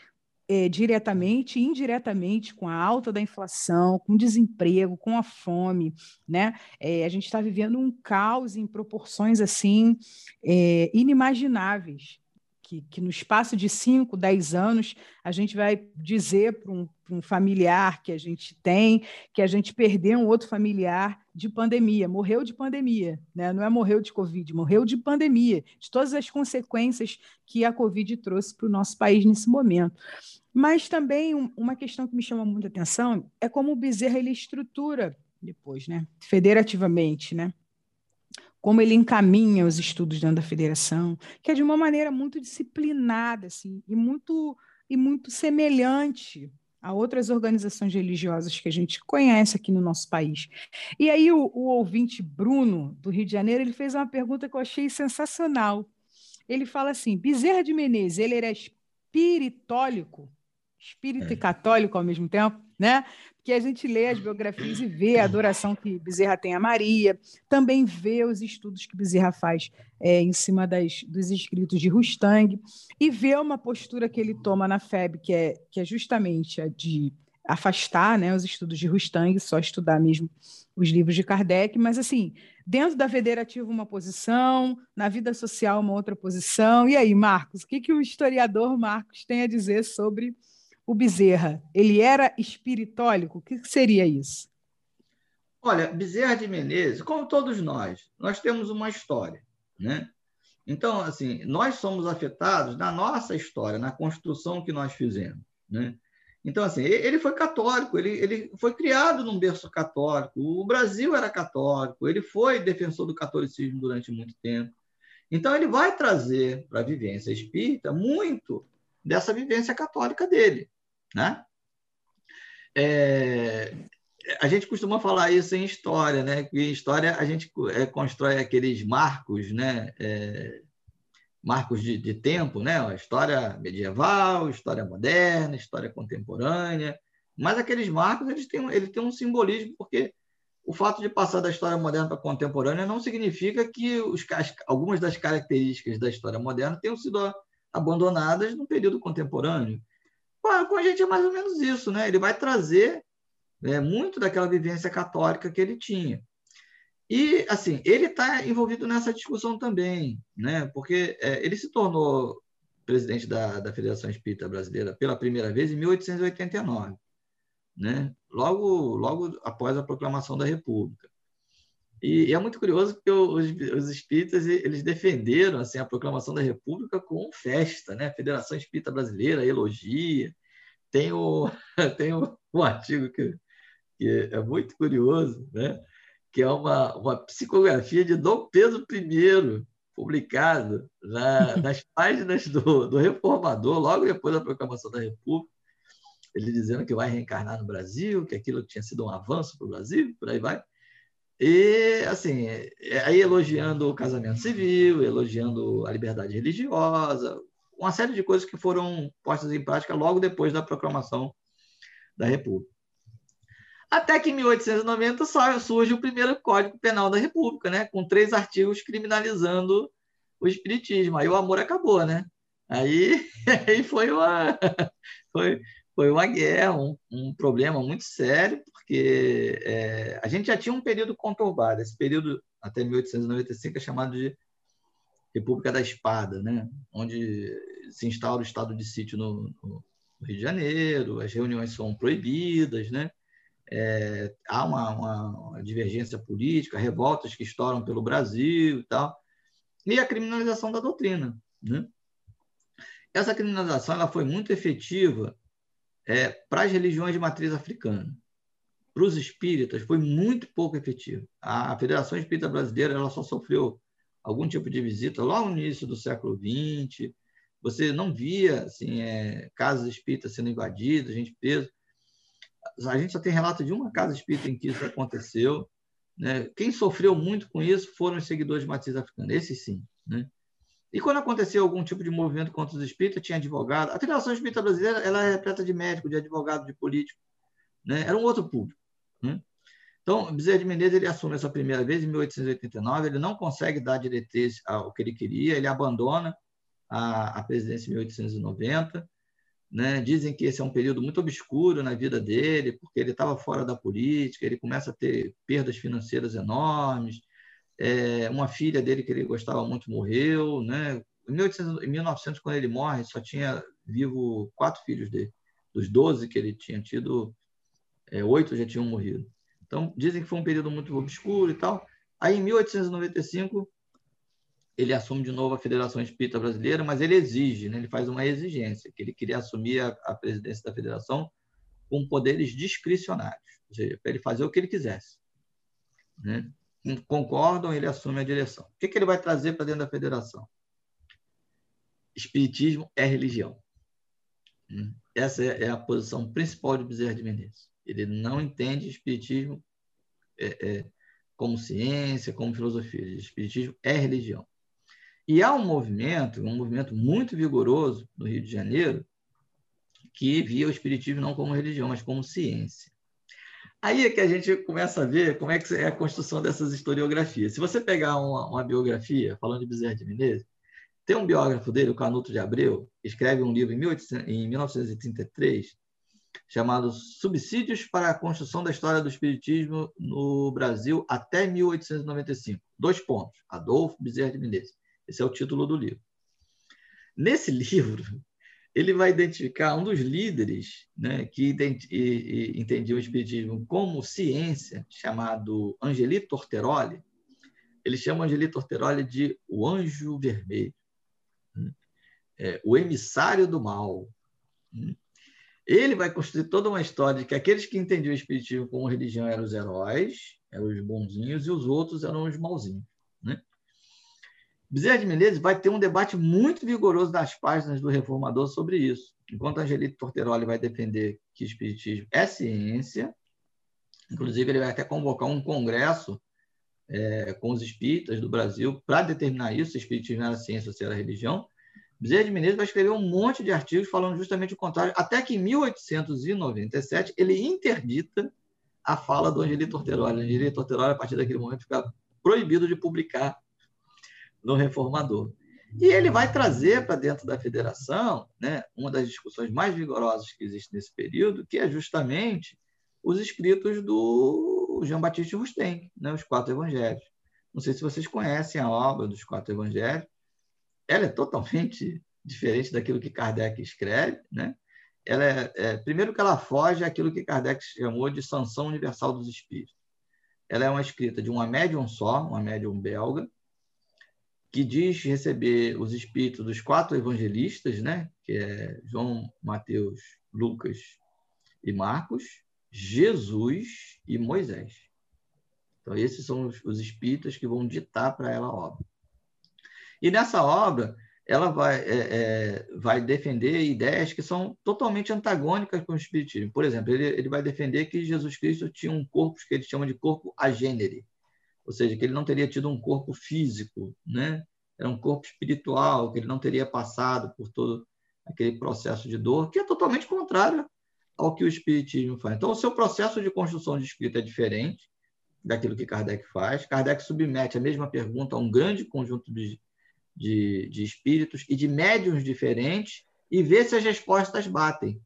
é, diretamente e indiretamente com a alta da inflação, com o desemprego, com a fome, né? É, a gente está vivendo um caos em proporções assim é, inimagináveis que, que no espaço de 5, 10 anos, a gente vai dizer para um, um, familiar que a gente tem que a gente perdeu um outro familiar de pandemia, morreu de pandemia, né? não é morreu de Covid, morreu de pandemia, de todas as consequências que a Covid trouxe para o nosso país nesse momento. Mas também um, uma questão que me chama muita atenção é como o Bezerra ele estrutura depois, né? federativamente, né? Como ele encaminha os estudos dentro da federação, que é de uma maneira muito disciplinada assim, e muito e muito semelhante a outras organizações religiosas que a gente conhece aqui no nosso país. E aí o, o ouvinte Bruno do Rio de Janeiro ele fez uma pergunta que eu achei sensacional. Ele fala assim: Bezerra de Menezes, ele era espiritólico, espírito é. e católico ao mesmo tempo, né? que a gente lê as biografias e vê a adoração que Bezerra tem a Maria, também vê os estudos que Bezerra faz é, em cima das, dos escritos de Rustang, e vê uma postura que ele toma na FEB, que é, que é justamente a de afastar né, os estudos de Rustang, só estudar mesmo os livros de Kardec, mas assim, dentro da federativa uma posição, na vida social uma outra posição. E aí, Marcos, o que, que o historiador Marcos tem a dizer sobre o Bezerra, ele era espiritólico? O que seria isso? Olha, Bezerra de Menezes, como todos nós, nós temos uma história, né? Então, assim, nós somos afetados na nossa história, na construção que nós fizemos, né? Então, assim, ele foi católico, ele, ele foi criado num berço católico, o Brasil era católico, ele foi defensor do catolicismo durante muito tempo. Então, ele vai trazer para a vivência espírita muito dessa vivência católica dele. Né? É, a gente costuma falar isso em história, né? Que em história a gente é, constrói aqueles marcos, né? É, marcos de, de, tempo, né? A história medieval, história moderna, história contemporânea. Mas aqueles marcos eles têm, eles têm um simbolismo porque o fato de passar da história moderna para a contemporânea não significa que os, algumas das características da história moderna tenham sido abandonadas no período contemporâneo com a gente é mais ou menos isso, né? Ele vai trazer é, muito daquela vivência católica que ele tinha. E, assim, ele está envolvido nessa discussão também, né? Porque é, ele se tornou presidente da, da Federação Espírita Brasileira pela primeira vez em 1889, né? Logo, logo após a proclamação da República. E, e, é muito curioso porque os, os espíritas eles defenderam assim a proclamação da República com festa, né? A Federação Espírita Brasileira elogia. Tem o tem o, um artigo que, que é muito curioso, né? Que é uma, uma psicografia de Dom Pedro I, publicado na, nas páginas do, do Reformador, logo depois da proclamação da República, ele dizendo que vai reencarnar no Brasil, que aquilo tinha sido um avanço para o Brasil, por aí vai. E, assim, aí elogiando o casamento civil, elogiando a liberdade religiosa, uma série de coisas que foram postas em prática logo depois da proclamação da República. Até que em 1890 surge o primeiro Código Penal da República, né? com três artigos criminalizando o espiritismo. Aí o amor acabou, né? Aí, aí foi, uma, foi, foi uma guerra, um, um problema muito sério, porque é, a gente já tinha um período conturbado. Esse período, até 1895, é chamado de República da Espada, né? onde se instaura o estado de sítio no, no Rio de Janeiro, as reuniões são proibidas, né? é, há uma, uma, divergência política, revoltas que estouram pelo Brasil e tal, e a criminalização da doutrina. Né? Essa criminalização ela foi muito efetiva é, para as religiões de matriz africana. Para os espíritas, foi muito pouco efetiva. A Federação Espírita Brasileira ela só sofreu algum tipo de visita logo no início do século XX. Você não via assim, é, casas espíritas sendo invadidas, gente presa a gente só tem relato de uma casa espírita em que isso aconteceu. Né? Quem sofreu muito com isso foram os seguidores de matriz africana, esses sim. Né? E quando aconteceu algum tipo de movimento contra os espíritas, tinha advogado. A Federação Espírita Brasileira ela é repleta de médico, de advogado, de político. Né? Era um outro público. Né? Então, Bezerra de Menezes ele assume essa primeira vez em 1889. Ele não consegue dar diretriz ao que ele queria, ele abandona a, a presidência em 1890. Né? Dizem que esse é um período muito obscuro na vida dele, porque ele estava fora da política, ele começa a ter perdas financeiras enormes. É, uma filha dele que ele gostava muito morreu. Né? Em, 1800, em 1900, quando ele morre, só tinha vivo quatro filhos dele. Dos 12 que ele tinha tido, é, oito já tinham morrido. Então, dizem que foi um período muito obscuro e tal. Aí, em 1895, ele assume de novo a Federação Espírita Brasileira, mas ele exige, né? ele faz uma exigência, que ele queria assumir a, a presidência da federação com poderes discricionários, ou seja, para ele fazer o que ele quisesse. Né? Concordam, ele assume a direção. O que, que ele vai trazer para dentro da federação? Espiritismo é religião. Essa é, é a posição principal de Bezerra de Menezes. Ele não entende espiritismo é, é, como ciência, como filosofia. Espiritismo é religião. E há um movimento, um movimento muito vigoroso no Rio de Janeiro, que via o espiritismo não como religião, mas como ciência. Aí é que a gente começa a ver como é que é a construção dessas historiografias. Se você pegar uma, uma biografia, falando de Bezerra de Menezes, tem um biógrafo dele, o Canuto de Abreu, escreve um livro em, 1800, em 1933, chamado Subsídios para a Construção da História do Espiritismo no Brasil até 1895. Dois pontos. Adolfo Bezerra de Menezes. Esse é o título do livro. Nesse livro, ele vai identificar um dos líderes né, que entendia o Espiritismo como ciência, chamado Angeli Torteroli. Ele chama Angeli Torteroli de o anjo vermelho, né? é, o emissário do mal. Né? Ele vai construir toda uma história de que aqueles que entendiam o Espiritismo como religião eram os heróis, eram os bonzinhos, e os outros eram os malzinhos. Bezerra de Menezes vai ter um debate muito vigoroso nas páginas do Reformador sobre isso. Enquanto Angelito Torteroli vai defender que Espiritismo é ciência, inclusive ele vai até convocar um congresso é, com os espíritas do Brasil para determinar isso, se Espiritismo era ciência ou se era religião. Bezerra de Menezes vai escrever um monte de artigos falando justamente o contrário, até que em 1897 ele interdita a fala do Angelito Torteroli. Angelito Torteroli, a partir daquele momento, fica proibido de publicar no reformador. E ele vai trazer para dentro da federação né, uma das discussões mais vigorosas que existe nesse período, que é justamente os escritos do Jean-Baptiste Rustem, né, os quatro evangelhos. Não sei se vocês conhecem a obra dos quatro evangelhos. Ela é totalmente diferente daquilo que Kardec escreve. Né? Ela é, é, primeiro que ela foge àquilo que Kardec chamou de sanção universal dos espíritos. Ela é uma escrita de uma médium só, uma médium belga, que diz receber os espíritos dos quatro evangelistas, né? que é João, Mateus, Lucas e Marcos, Jesus e Moisés. Então, esses são os, os espíritas que vão ditar para ela a obra. E nessa obra, ela vai, é, é, vai defender ideias que são totalmente antagônicas com o Espiritismo. Por exemplo, ele, ele vai defender que Jesus Cristo tinha um corpo que ele chama de corpo agênere, ou seja, que ele não teria tido um corpo físico, né? era um corpo espiritual, que ele não teria passado por todo aquele processo de dor, que é totalmente contrário ao que o Espiritismo faz. Então, o seu processo de construção de espírito é diferente daquilo que Kardec faz. Kardec submete a mesma pergunta a um grande conjunto de, de, de espíritos e de médiums diferentes e vê se as respostas batem.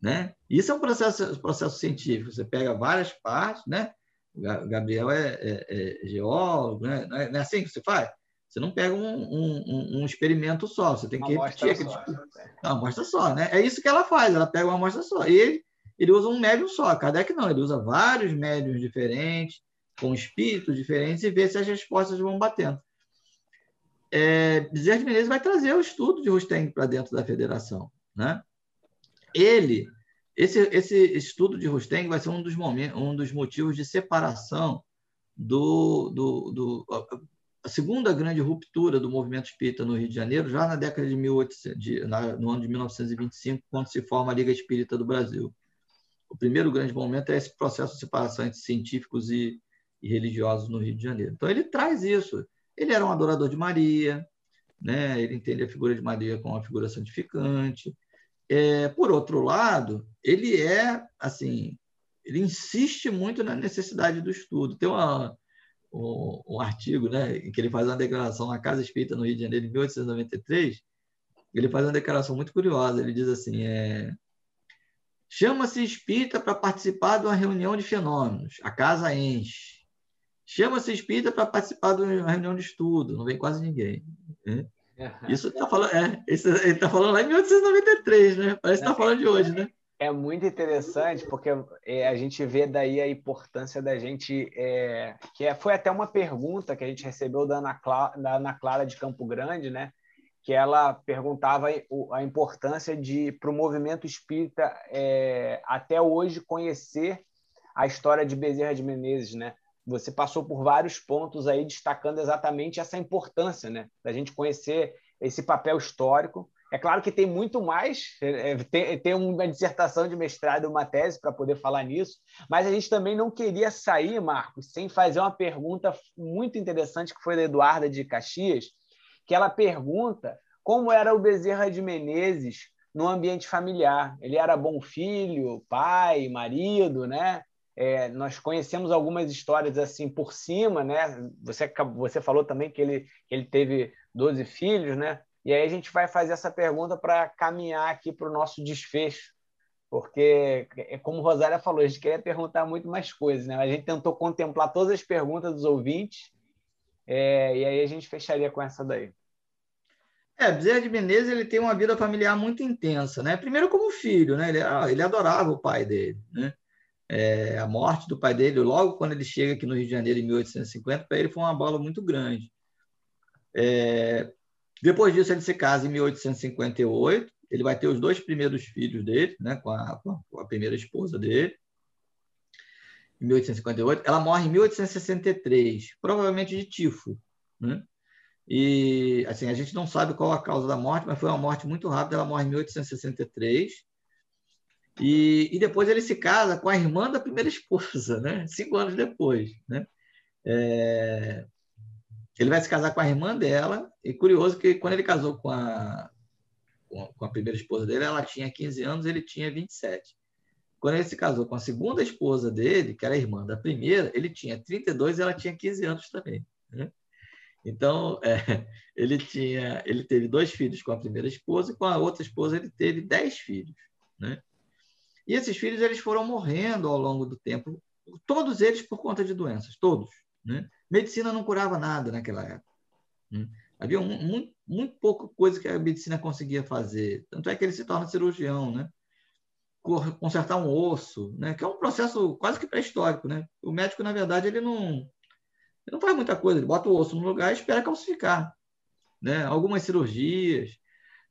Né? Isso é um processo, processo científico. Você pega várias partes, né? Gabriel é, é, é geólogo, né? não é assim que você faz? Você não pega um, um, um experimento só, você tem que uma repetir aquele. Só, Não, amostra só, né? É isso que ela faz, ela pega uma amostra só. E ele, ele usa um médium só. Kardec não, ele usa vários médiums diferentes, com espíritos diferentes, e vê se as respostas vão batendo. É, Bezerra de Menezes vai trazer o estudo de Rusteng para dentro da federação. Né? Ele, esse, esse estudo de Rusteng vai ser um dos, momentos, um dos motivos de separação do, do, do a segunda grande ruptura do movimento espírita no Rio de Janeiro, já na década de 1800, de, na, no ano de 1925, quando se forma a Liga Espírita do Brasil. O primeiro grande momento é esse processo de separação entre científicos e, e religiosos no Rio de Janeiro. Então, ele traz isso. Ele era um adorador de Maria, né? ele entende a figura de Maria como uma figura santificante. É, por outro lado, ele é, assim, ele insiste muito na necessidade do estudo. Tem uma, um, um, artigo, né, em que ele faz uma declaração na Casa Espírita no Rio de Janeiro, em 1893. Ele faz uma declaração muito curiosa. Ele diz assim: é, chama-se espírita para participar de uma reunião de fenômenos, a casa enche. Chama-se espírita para participar de uma reunião de estudo, não vem quase ninguém. Né? Isso está falando, é, ele está falando lá em 1893, né? Parece que está falando de hoje, né? É muito interessante porque é, a gente vê daí a importância da gente, é, que é, foi até uma pergunta que a gente recebeu da Ana, Clara, da Ana Clara de Campo Grande, né? que ela perguntava a importância de para o movimento espírita é, até hoje conhecer a história de Bezerra de Menezes, né? Você passou por vários pontos aí destacando exatamente essa importância, né? Da gente conhecer esse papel histórico é claro que tem muito mais, é, é, tem, tem uma dissertação de mestrado, uma tese para poder falar nisso, mas a gente também não queria sair, Marcos, sem fazer uma pergunta muito interessante que foi da Eduarda de Caxias, que ela pergunta como era o Bezerra de Menezes no ambiente familiar. Ele era bom filho, pai, marido, né? É, nós conhecemos algumas histórias assim por cima, né? Você, você falou também que ele, ele teve 12 filhos, né? E aí a gente vai fazer essa pergunta para caminhar aqui para o nosso desfecho, porque, é como Rosária falou, a gente queria perguntar muito mais coisas, né? A gente tentou contemplar todas as perguntas dos ouvintes, é, e aí a gente fecharia com essa daí. É, Bezerra de Menezes ele tem uma vida familiar muito intensa, né? Primeiro como filho, né? Ele, ele adorava o pai dele, né? É, a morte do pai dele, logo quando ele chega aqui no Rio de Janeiro em 1850, para ele foi uma bola muito grande. É, depois disso, ele se casa em 1858. Ele vai ter os dois primeiros filhos dele, né, com, a, com a primeira esposa dele, em 1858. Ela morre em 1863, provavelmente de tifo. Né? E assim, a gente não sabe qual a causa da morte, mas foi uma morte muito rápida. Ela morre em 1863. E, e depois ele se casa com a irmã da primeira esposa, né? cinco anos depois. Né? É, ele vai se casar com a irmã dela, e curioso que quando ele casou com a, com a primeira esposa dele, ela tinha 15 anos, ele tinha 27. Quando ele se casou com a segunda esposa dele, que era irmã da primeira, ele tinha 32 e ela tinha 15 anos também. Né? Então, é, ele tinha, ele teve dois filhos com a primeira esposa e com a outra esposa ele teve dez filhos, né? E esses filhos eles foram morrendo ao longo do tempo, todos eles por conta de doenças, todos, né? Medicina não curava nada naquela época. Né? Havia um, muito, muito pouca coisa que a medicina conseguia fazer. Tanto é que ele se torna cirurgião, né? consertar um osso, né? que é um processo quase que pré-histórico. Né? O médico, na verdade, ele não, ele não faz muita coisa, ele bota o osso no lugar e espera calcificar. Né? Algumas cirurgias,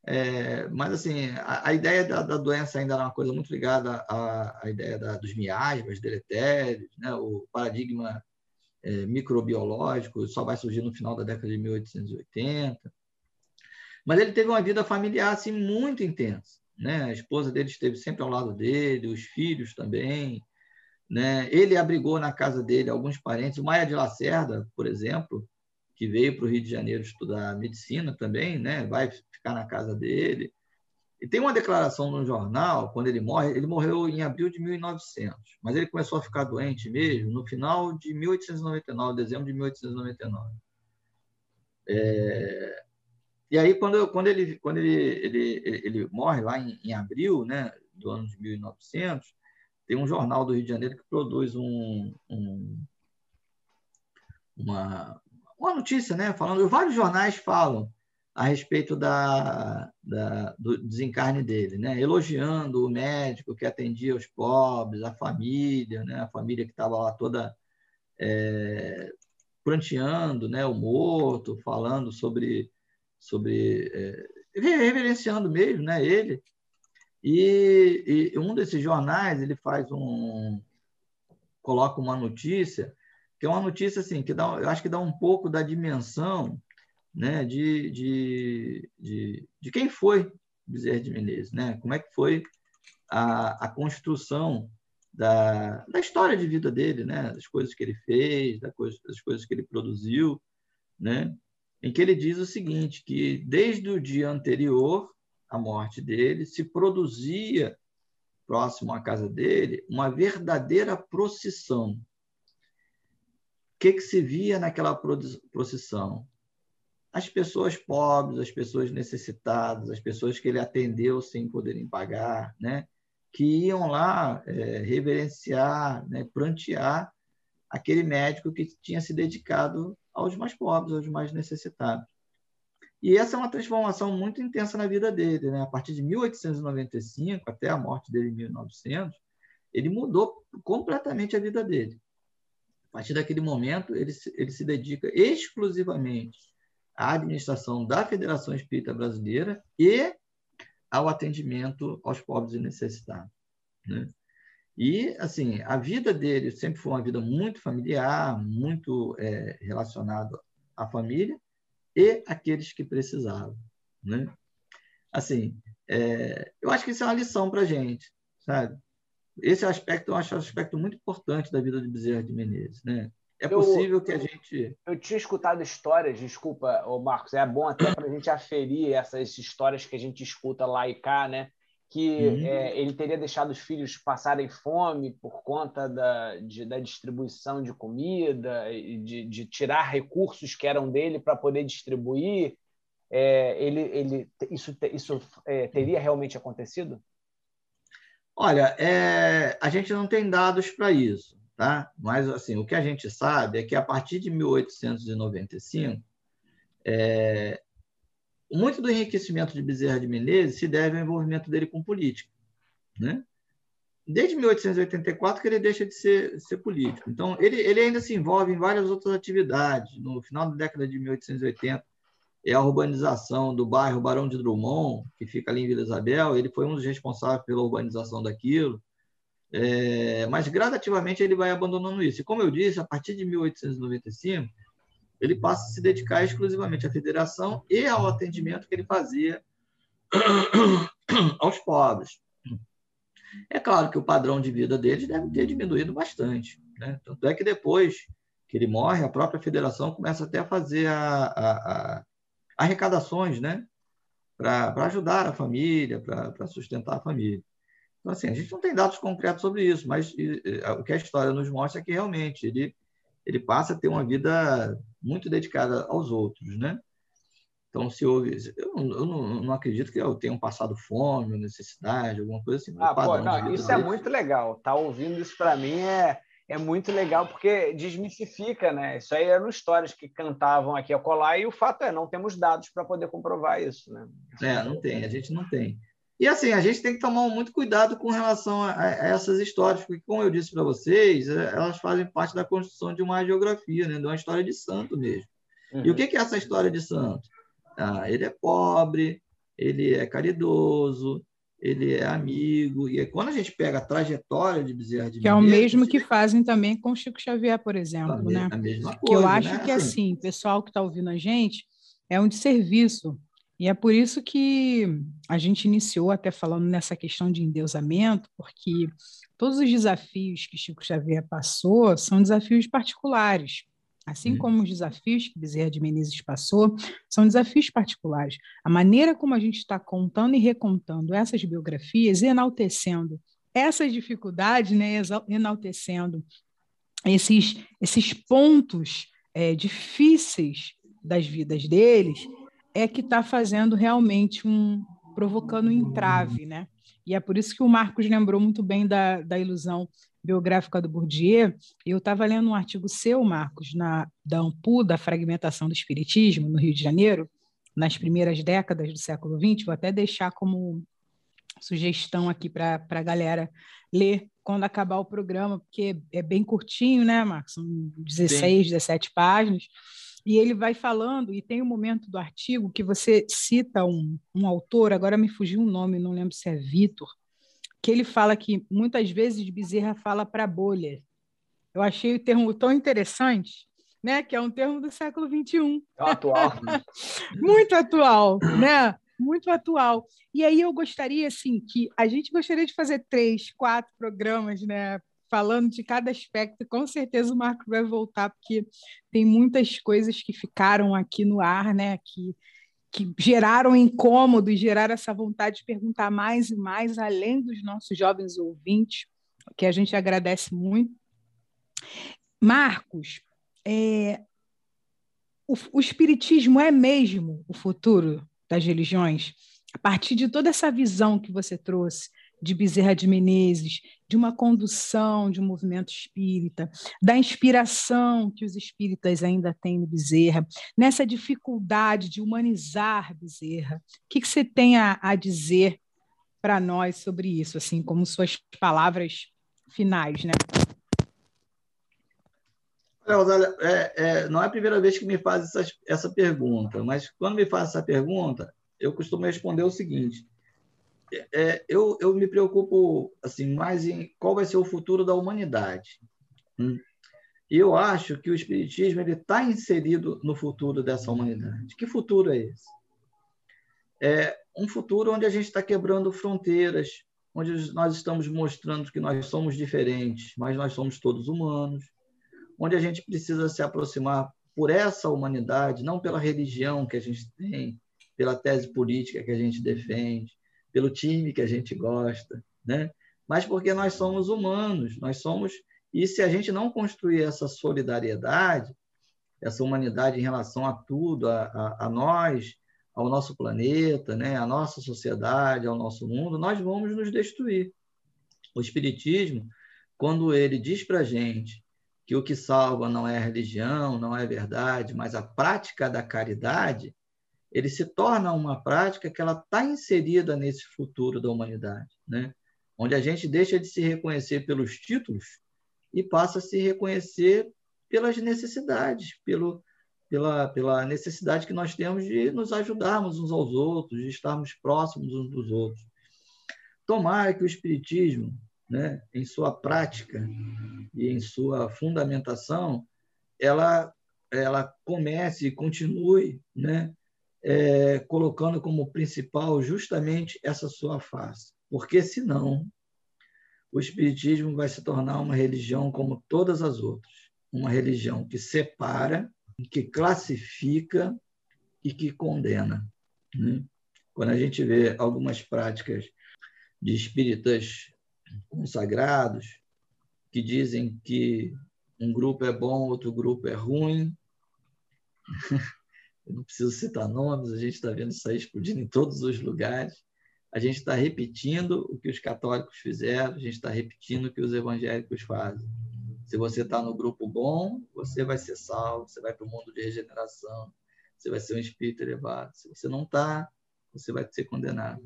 é, mas assim, a, a ideia da, da, doença ainda era uma coisa muito ligada à, à ideia da, dos miasmas, deletérios, né? o paradigma é, microbiológico, só vai surgir no final da década de 1880. Mas ele teve uma vida familiar assim, muito intensa. Né? A esposa dele esteve sempre ao lado dele, os filhos também. Né? Ele abrigou na casa dele alguns parentes. O Maia de Lacerda, por exemplo, que veio para o Rio de Janeiro estudar medicina também, né? vai ficar na casa dele. E tem uma declaração no jornal, quando ele morre, ele morreu em abril de 1900, mas ele começou a ficar doente mesmo no final de 1899, dezembro de 1899. É... E aí, quando, quando, ele, quando ele, ele, ele, morre lá em, em, abril né, do ano de 1900, tem um jornal do Rio de Janeiro que produz um, um uma, uma notícia, né, falando, vários jornais falam a respeito da, da, do desencarne dele, né? elogiando o médico que atendia os pobres, a família, né? a família que estava lá toda é, pranteando né? o morto, falando sobre, sobre é, reverenciando mesmo né? ele. E, e um desses jornais ele faz um coloca uma notícia que é uma notícia assim que dá, eu acho que dá um pouco da dimensão né, de, de, de, de quem foi Bezerra de Menezes, né? como é que foi a, a construção da, da história de vida dele, né? das coisas que ele fez, das coisas, das coisas que ele produziu, né? em que ele diz o seguinte, que desde o dia anterior à morte dele, se produzia próximo à casa dele uma verdadeira procissão. Que, que se via naquela procissão? as pessoas pobres, as pessoas necessitadas, as pessoas que ele atendeu sem poderem pagar, né? que iam lá é, reverenciar, né? prantear aquele médico que tinha se dedicado aos mais pobres, aos mais necessitados. E essa é uma transformação muito intensa na vida dele. Né? A partir de 1895 até a morte dele em 1900, ele mudou completamente a vida dele. A partir daquele momento, ele se, ele se dedica exclusivamente à administração da Federação Espírita Brasileira e ao atendimento aos pobres e necessitados. Né? E, assim, a vida dele sempre foi uma vida muito familiar, muito é, relacionada à família e aqueles que precisavam. Né? Assim, é, eu acho que isso é uma lição para a gente, sabe? Esse aspecto eu acho um aspecto muito importante da vida de Bezerra de Menezes, né? É possível eu, que a gente. Eu tinha escutado histórias, desculpa, ô Marcos, é bom até para a gente aferir essas histórias que a gente escuta lá e cá, né? Que uhum. é, ele teria deixado os filhos passarem fome por conta da, de, da distribuição de comida, de, de tirar recursos que eram dele para poder distribuir. É, ele, ele, isso isso é, teria realmente acontecido? Olha, é, a gente não tem dados para isso tá? Mas assim, o que a gente sabe é que a partir de 1895, é, muito do enriquecimento de Bezerra de Menezes se deve ao envolvimento dele com política, né? Desde 1884 que ele deixa de ser, ser político. Então, ele, ele ainda se envolve em várias outras atividades. No final da década de 1880, é a urbanização do bairro Barão de Drummond, que fica ali em Vila Isabel. Ele foi um dos responsáveis pela urbanização daquilo. É, mas gradativamente ele vai abandonando isso. E como eu disse, a partir de 1895, ele passa a se dedicar exclusivamente à federação e ao atendimento que ele fazia aos pobres. É claro que o padrão de vida deles deve ter diminuído bastante. Né? Tanto é que depois que ele morre, a própria federação começa até a fazer a, a arrecadações né? para ajudar a família, para sustentar a família. Então, assim, a gente não tem dados concretos sobre isso, mas e, e, o que a história nos mostra é que realmente ele, ele passa a ter uma vida muito dedicada aos outros, né? Então, se houve. Eu, não, eu não, acredito que eu tenha passado fome, necessidade, alguma coisa assim. Ah, pô, não, isso é muito legal. Tá ouvindo isso para mim é, é muito legal, porque desmistifica, né? Isso aí eram histórias que cantavam aqui a colar, e o fato é, não temos dados para poder comprovar isso, né? É, não tem, a gente não tem. E assim, a gente tem que tomar muito cuidado com relação a, a essas histórias, porque, como eu disse para vocês, é, elas fazem parte da construção de uma geografia, né? de uma história de santo mesmo. Uhum. E o que é essa história de santo? Ah, ele é pobre, ele é caridoso, ele é amigo. E quando a gente pega a trajetória de Bezerra de Que é o mesmo que fazem também com Chico Xavier, por exemplo, né? A mesma coisa, que eu acho né? que, assim, o pessoal que está ouvindo a gente é um desserviço. E é por isso que a gente iniciou até falando nessa questão de endeusamento, porque todos os desafios que Chico Xavier passou são desafios particulares. Assim hum. como os desafios que Bezerra de Menezes passou, são desafios particulares. A maneira como a gente está contando e recontando essas biografias, enaltecendo essas dificuldades, né, enaltecendo esses, esses pontos é, difíceis das vidas deles, é que está fazendo realmente um provocando um entrave, né? E é por isso que o Marcos lembrou muito bem da, da ilusão biográfica do Bourdieu. Eu estava lendo um artigo seu, Marcos, na, da AMPU, da Fragmentação do Espiritismo, no Rio de Janeiro, nas primeiras décadas do século XX. Vou até deixar como sugestão aqui para a galera ler quando acabar o programa, porque é bem curtinho, né, Marcos? São 16, Sim. 17 páginas. E ele vai falando, e tem um momento do artigo que você cita um, um autor, agora me fugiu o um nome, não lembro se é Vitor, que ele fala que muitas vezes Bezerra fala para bolha. Eu achei o termo tão interessante, né? Que é um termo do século XXI. É atual. Muito atual, né? Muito atual. E aí eu gostaria, assim, que a gente gostaria de fazer três, quatro programas, né? Falando de cada aspecto. Com certeza o Marco vai voltar, porque tem muitas coisas que ficaram aqui no ar, né? Que que geraram incômodo e geraram essa vontade de perguntar mais e mais, além dos nossos jovens ouvintes, que a gente agradece muito. Marcos, é, o, o Espiritismo é mesmo o futuro das religiões? A partir de toda essa visão que você trouxe, de Bezerra de Menezes, de uma condução de um movimento espírita, da inspiração que os espíritas ainda têm no Bezerra, nessa dificuldade de humanizar Bezerra. O que, que você tem a, a dizer para nós sobre isso, assim, como suas palavras finais, né? Rosália, é, é, não é a primeira vez que me faz essa, essa pergunta, mas quando me faz essa pergunta, eu costumo responder o seguinte: é, eu, eu me preocupo assim mais em qual vai ser o futuro da humanidade. Hum. E eu acho que o espiritismo ele está inserido no futuro dessa humanidade. Que futuro é esse? É um futuro onde a gente está quebrando fronteiras, onde nós estamos mostrando que nós somos diferentes, mas nós somos todos humanos, onde a gente precisa se aproximar por essa humanidade, não pela religião que a gente tem, pela tese política que a gente defende, pelo time que a gente gosta, né? mas porque nós somos humanos, nós somos. E se a gente não construir essa solidariedade, essa humanidade em relação a tudo, a, a, a nós, ao nosso planeta, né? à nossa sociedade, ao nosso mundo, nós vamos nos destruir. O Espiritismo, quando ele diz para a gente que o que salva não é a religião, não é a verdade, mas a prática da caridade, ele se torna uma prática que ela está inserida nesse futuro da humanidade, né? onde a gente deixa de se reconhecer pelos títulos e passa a se reconhecer pelas necessidades, pelo, pela, pela necessidade que nós temos de nos ajudarmos uns aos outros, de estarmos próximos uns dos outros. Tomara que o Espiritismo, né, em sua prática e em sua fundamentação, ela, ela comece e continue né, é, colocando como principal justamente essa sua face. Porque, senão, o Espiritismo vai se tornar uma religião como todas as outras uma religião que separa, que classifica e que condena. Né? Quando a gente vê algumas práticas de espíritas consagrados que dizem que um grupo é bom, outro grupo é ruim, eu não preciso citar nomes, a gente está vendo isso aí explodindo em todos os lugares. A gente está repetindo o que os católicos fizeram, a gente está repetindo o que os evangélicos fazem. Se você está no grupo bom, você vai ser salvo, você vai para o mundo de regeneração, você vai ser um espírito elevado. Se você não está, você vai ser condenado.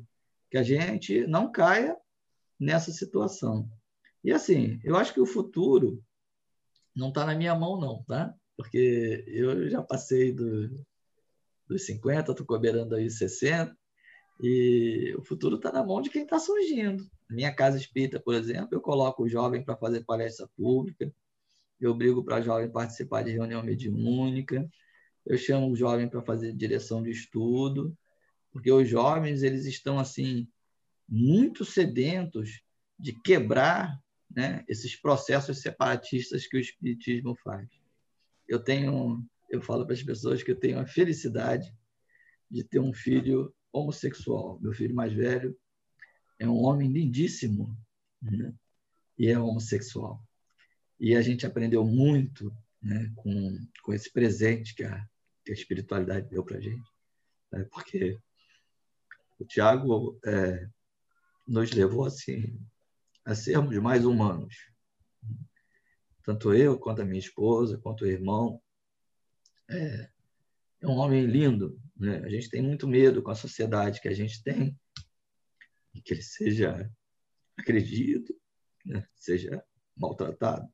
Que a gente não caia nessa situação. E assim, eu acho que o futuro não está na minha mão, não, tá? Porque eu já passei do, dos 50, estou cobrando aí 60, E o futuro está na mão de quem está surgindo. Minha casa espírita, por exemplo, eu coloco o jovem para fazer palestra pública, eu brigo para jovem participar de reunião mediúnica, eu chamo o jovem para fazer direção de estudo, porque os jovens eles estão assim muito sedentos de quebrar né, esses processos separatistas que o espiritismo faz. Eu tenho, eu falo para as pessoas que eu tenho a felicidade de ter um filho homossexual. Meu filho mais velho é um homem lindíssimo né, e é homossexual. E a gente aprendeu muito né, com, com esse presente que a, que a espiritualidade deu para a gente, né, porque o Tiago é, nos levou assim a sermos mais humanos. Tanto eu, quanto a minha esposa, quanto o irmão. É, é um homem lindo. Né? A gente tem muito medo com a sociedade que a gente tem, que ele seja agredido, né? seja maltratado.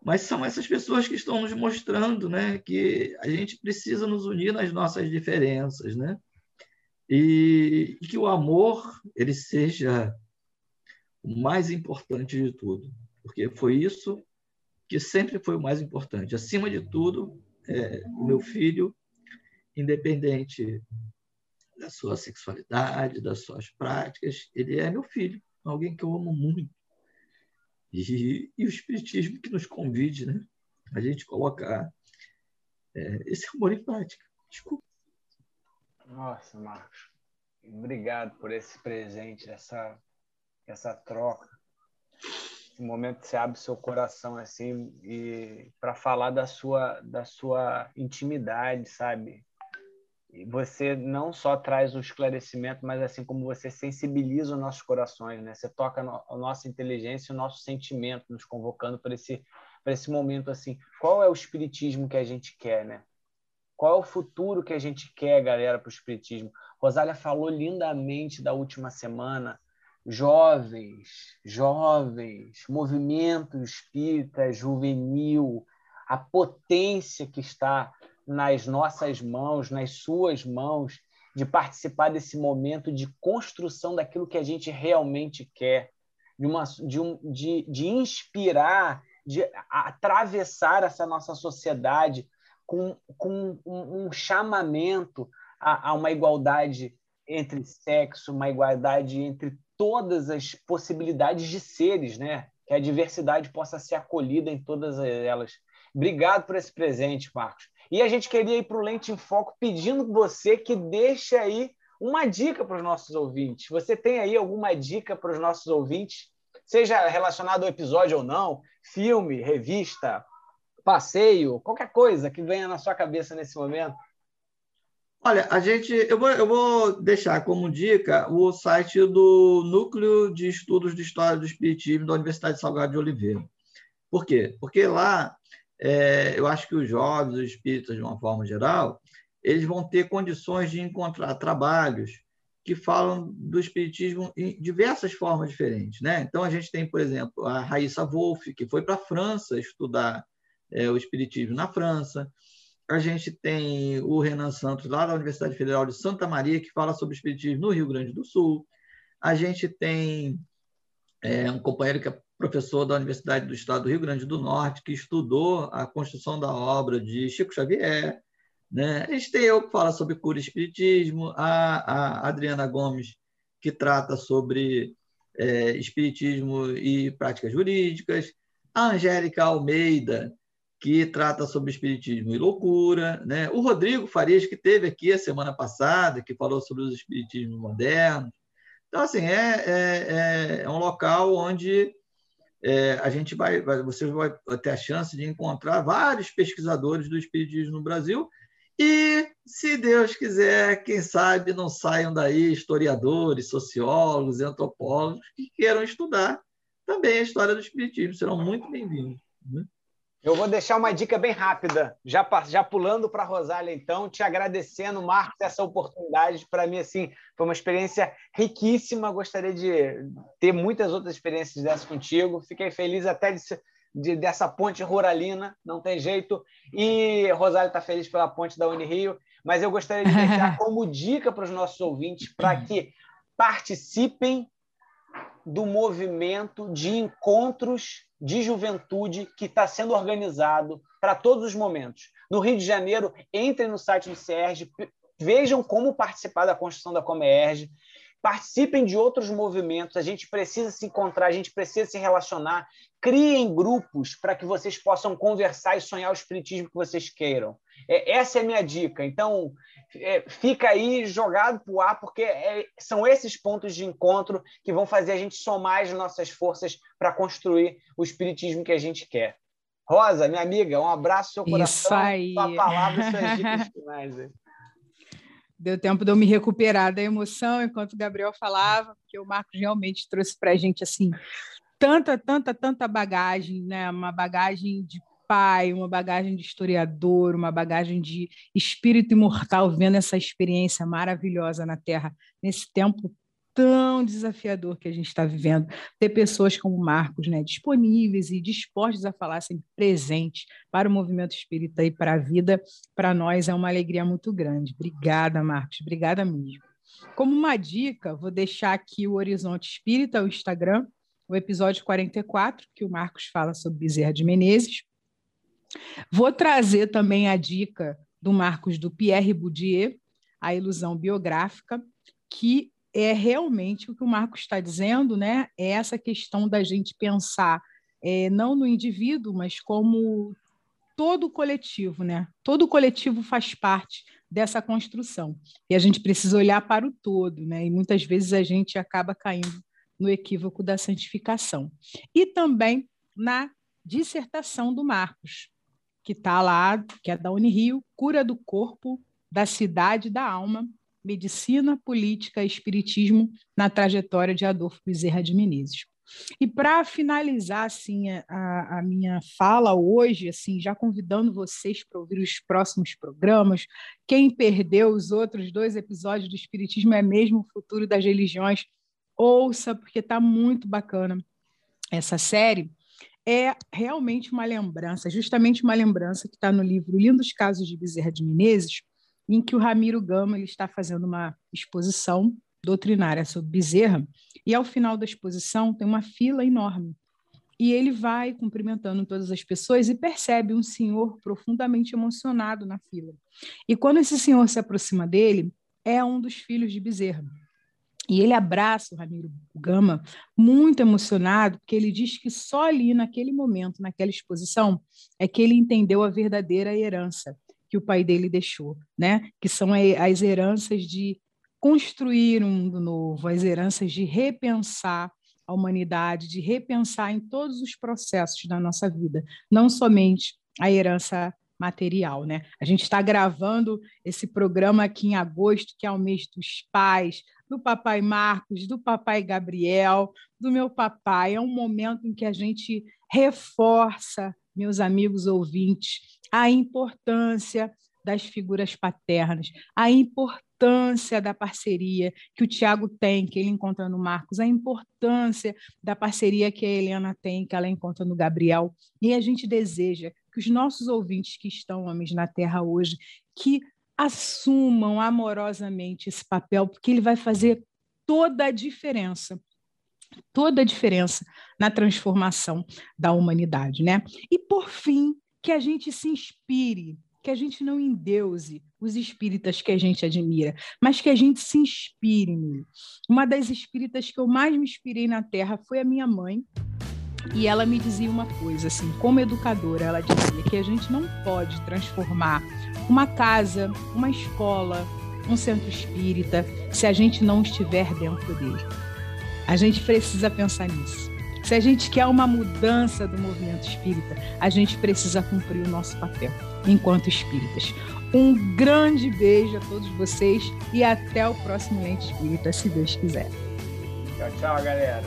Mas são essas pessoas que estão nos mostrando né, que a gente precisa nos unir nas nossas diferenças, né? e, e que o amor ele seja o mais importante de tudo, porque foi isso que sempre foi o mais importante. Acima de tudo, é, o meu filho, independente da sua sexualidade, das suas práticas, ele é meu filho, alguém que eu amo muito. E, e o Espiritismo que nos convide né, a gente colocar é, esse amor em prática. Desculpa. Nossa, Marcos, obrigado por esse presente, essa, essa troca. Esse momento que você abre seu coração assim e para falar da sua da sua intimidade, sabe? E você não só traz o esclarecimento, mas assim como você sensibiliza os nossos corações, né? Você toca a nossa inteligência o nosso sentimento, nos convocando para esse para esse momento assim. Qual é o espiritismo que a gente quer, né? Qual é o futuro que a gente quer, galera, para o Espiritismo? Rosália falou lindamente da última semana. Jovens, jovens, movimento espírita juvenil, a potência que está nas nossas mãos, nas suas mãos, de participar desse momento de construção daquilo que a gente realmente quer, de, uma, de, um, de, de inspirar, de atravessar essa nossa sociedade com, com um, um chamamento a, a uma igualdade entre sexo, uma igualdade entre todas as possibilidades de seres, né? Que a diversidade possa ser acolhida em todas elas. Obrigado por esse presente, Marcos. E a gente queria ir para o Lente em Foco pedindo você que deixe aí uma dica para os nossos ouvintes. Você tem aí alguma dica para os nossos ouvintes? Seja relacionado ao episódio ou não, filme, revista, passeio, qualquer coisa que venha na sua cabeça nesse momento? Olha, a gente, eu vou, eu vou deixar como dica o site do Núcleo de Estudos de História do Espiritismo da Universidade de Salgado de Oliveira. Por quê? Porque lá é, eu acho que os jovens, os espíritas, de uma forma geral, eles vão ter condições de encontrar trabalhos que falam do espiritismo em diversas formas diferentes. Né? Então, a gente tem, por exemplo, a Raíssa Wolff, que foi para a França estudar é, o Espiritismo na França. A gente tem o Renan Santos, lá da Universidade Federal de Santa Maria, que fala sobre Espiritismo no Rio Grande do Sul. A gente tem é, um companheiro que é professor da Universidade do Estado do Rio Grande do Norte, que estudou a construção da obra de Chico Xavier. Né? A gente tem eu que fala sobre cura e espiritismo, a, a Adriana Gomes, que trata sobre é, espiritismo e práticas jurídicas, a Angélica Almeida, que trata sobre espiritismo e loucura, né? O Rodrigo Farias que teve aqui a semana passada, que falou sobre os espiritismos modernos. Então assim é, é, é um local onde é, a gente vai, vai, você vai ter a chance de encontrar vários pesquisadores do espiritismo no Brasil e, se Deus quiser, quem sabe não saiam daí historiadores, sociólogos, antropólogos que queiram estudar também a história do espiritismo, serão muito bem-vindos. Né? Eu vou deixar uma dica bem rápida, já, já pulando para a Rosália, então, te agradecendo, Marcos, essa oportunidade. Para mim, assim, foi uma experiência riquíssima. Gostaria de ter muitas outras experiências dessas contigo. Fiquei feliz até de de, dessa ponte ruralina, não tem jeito. E Rosário está feliz pela ponte da Unirio, mas eu gostaria de deixar como dica para os nossos ouvintes para que participem do movimento de encontros de juventude que está sendo organizado para todos os momentos. No Rio de Janeiro, entrem no site do SERG, vejam como participar da construção da Comerge, participem de outros movimentos. A gente precisa se encontrar, a gente precisa se relacionar. Criem grupos para que vocês possam conversar e sonhar o espiritismo que vocês queiram. É, essa é a minha dica. Então, é, fica aí jogado para o ar, porque é, são esses pontos de encontro que vão fazer a gente somar as nossas forças para construir o espiritismo que a gente quer. Rosa, minha amiga, um abraço no seu coração. Isso aí. Sua palavra e suas dicas finais. Deu tempo de eu me recuperar da emoção enquanto o Gabriel falava, porque o Marcos realmente trouxe para a gente assim tanta, tanta, tanta bagagem, né? Uma bagagem de pai, uma bagagem de historiador, uma bagagem de espírito imortal, vendo essa experiência maravilhosa na Terra nesse tempo tão desafiador que a gente está vivendo, ter pessoas como Marcos, né, disponíveis e dispostos a falar sempre presentes para o movimento espírita e para a vida, para nós é uma alegria muito grande. Obrigada, Marcos, obrigada mesmo. Como uma dica, vou deixar aqui o Horizonte Espírita, o Instagram, o episódio 44, que o Marcos fala sobre Bezerra de Menezes. Vou trazer também a dica do Marcos do Pierre Boudier, a ilusão biográfica, que é realmente o que o Marcos está dizendo, né? É essa questão da gente pensar é, não no indivíduo, mas como todo o coletivo, né? Todo o coletivo faz parte dessa construção. E a gente precisa olhar para o todo, né? E muitas vezes a gente acaba caindo no equívoco da santificação. E também na dissertação do Marcos, que está lá, que é da Unirio, Cura do Corpo, da Cidade da Alma, medicina, política e espiritismo na trajetória de Adolfo Bezerra de Menezes. E para finalizar assim a, a, minha fala hoje, assim, já convidando vocês para ouvir os próximos programas. Quem perdeu os outros dois episódios do Espiritismo é mesmo o futuro das religiões. Ouça, porque está muito bacana essa série. É realmente uma lembrança, justamente uma lembrança que está no livro Lindos Casos de Bezerra de Menezes, em que o Ramiro Gama ele está fazendo uma exposição doutrinária sobre Bezerra, e ao final da exposição tem uma fila enorme. E ele vai cumprimentando todas as pessoas e percebe um senhor profundamente emocionado na fila. E quando esse senhor se aproxima dele, é um dos filhos de Bezerra. E ele abraça o Ramiro Gama, muito emocionado, porque ele diz que só ali, naquele momento, naquela exposição, é que ele entendeu a verdadeira herança que o pai dele deixou, né? Que são as heranças de construir um mundo novo, as heranças de repensar a humanidade, de repensar em todos os processos da nossa vida, não somente a herança material, né? A gente está gravando esse programa aqui em agosto, que é o mês dos pais, do papai Marcos, do papai Gabriel, do meu papai. É um momento em que a gente reforça, meus amigos ouvintes, a importância das figuras paternas, a importância da parceria que o Tiago tem, que ele encontra no Marcos, a importância da parceria que a Helena tem, que ela encontra no Gabriel. E a gente deseja que os nossos ouvintes que estão homens na Terra hoje, que assumam amorosamente esse papel, porque ele vai fazer toda a diferença toda a diferença na transformação da humanidade, né? E por fim, que a gente se inspire, que a gente não endeuse os espíritas que a gente admira, mas que a gente se inspire. Uma das espíritas que eu mais me inspirei na Terra foi a minha mãe, e ela me dizia uma coisa, assim, como educadora, ela dizia que a gente não pode transformar uma casa, uma escola, um centro espírita, se a gente não estiver dentro dele. A gente precisa pensar nisso. Se a gente quer uma mudança do movimento espírita, a gente precisa cumprir o nosso papel enquanto espíritas. Um grande beijo a todos vocês e até o próximo Lente Espírita, se Deus quiser. Tchau, tchau, galera.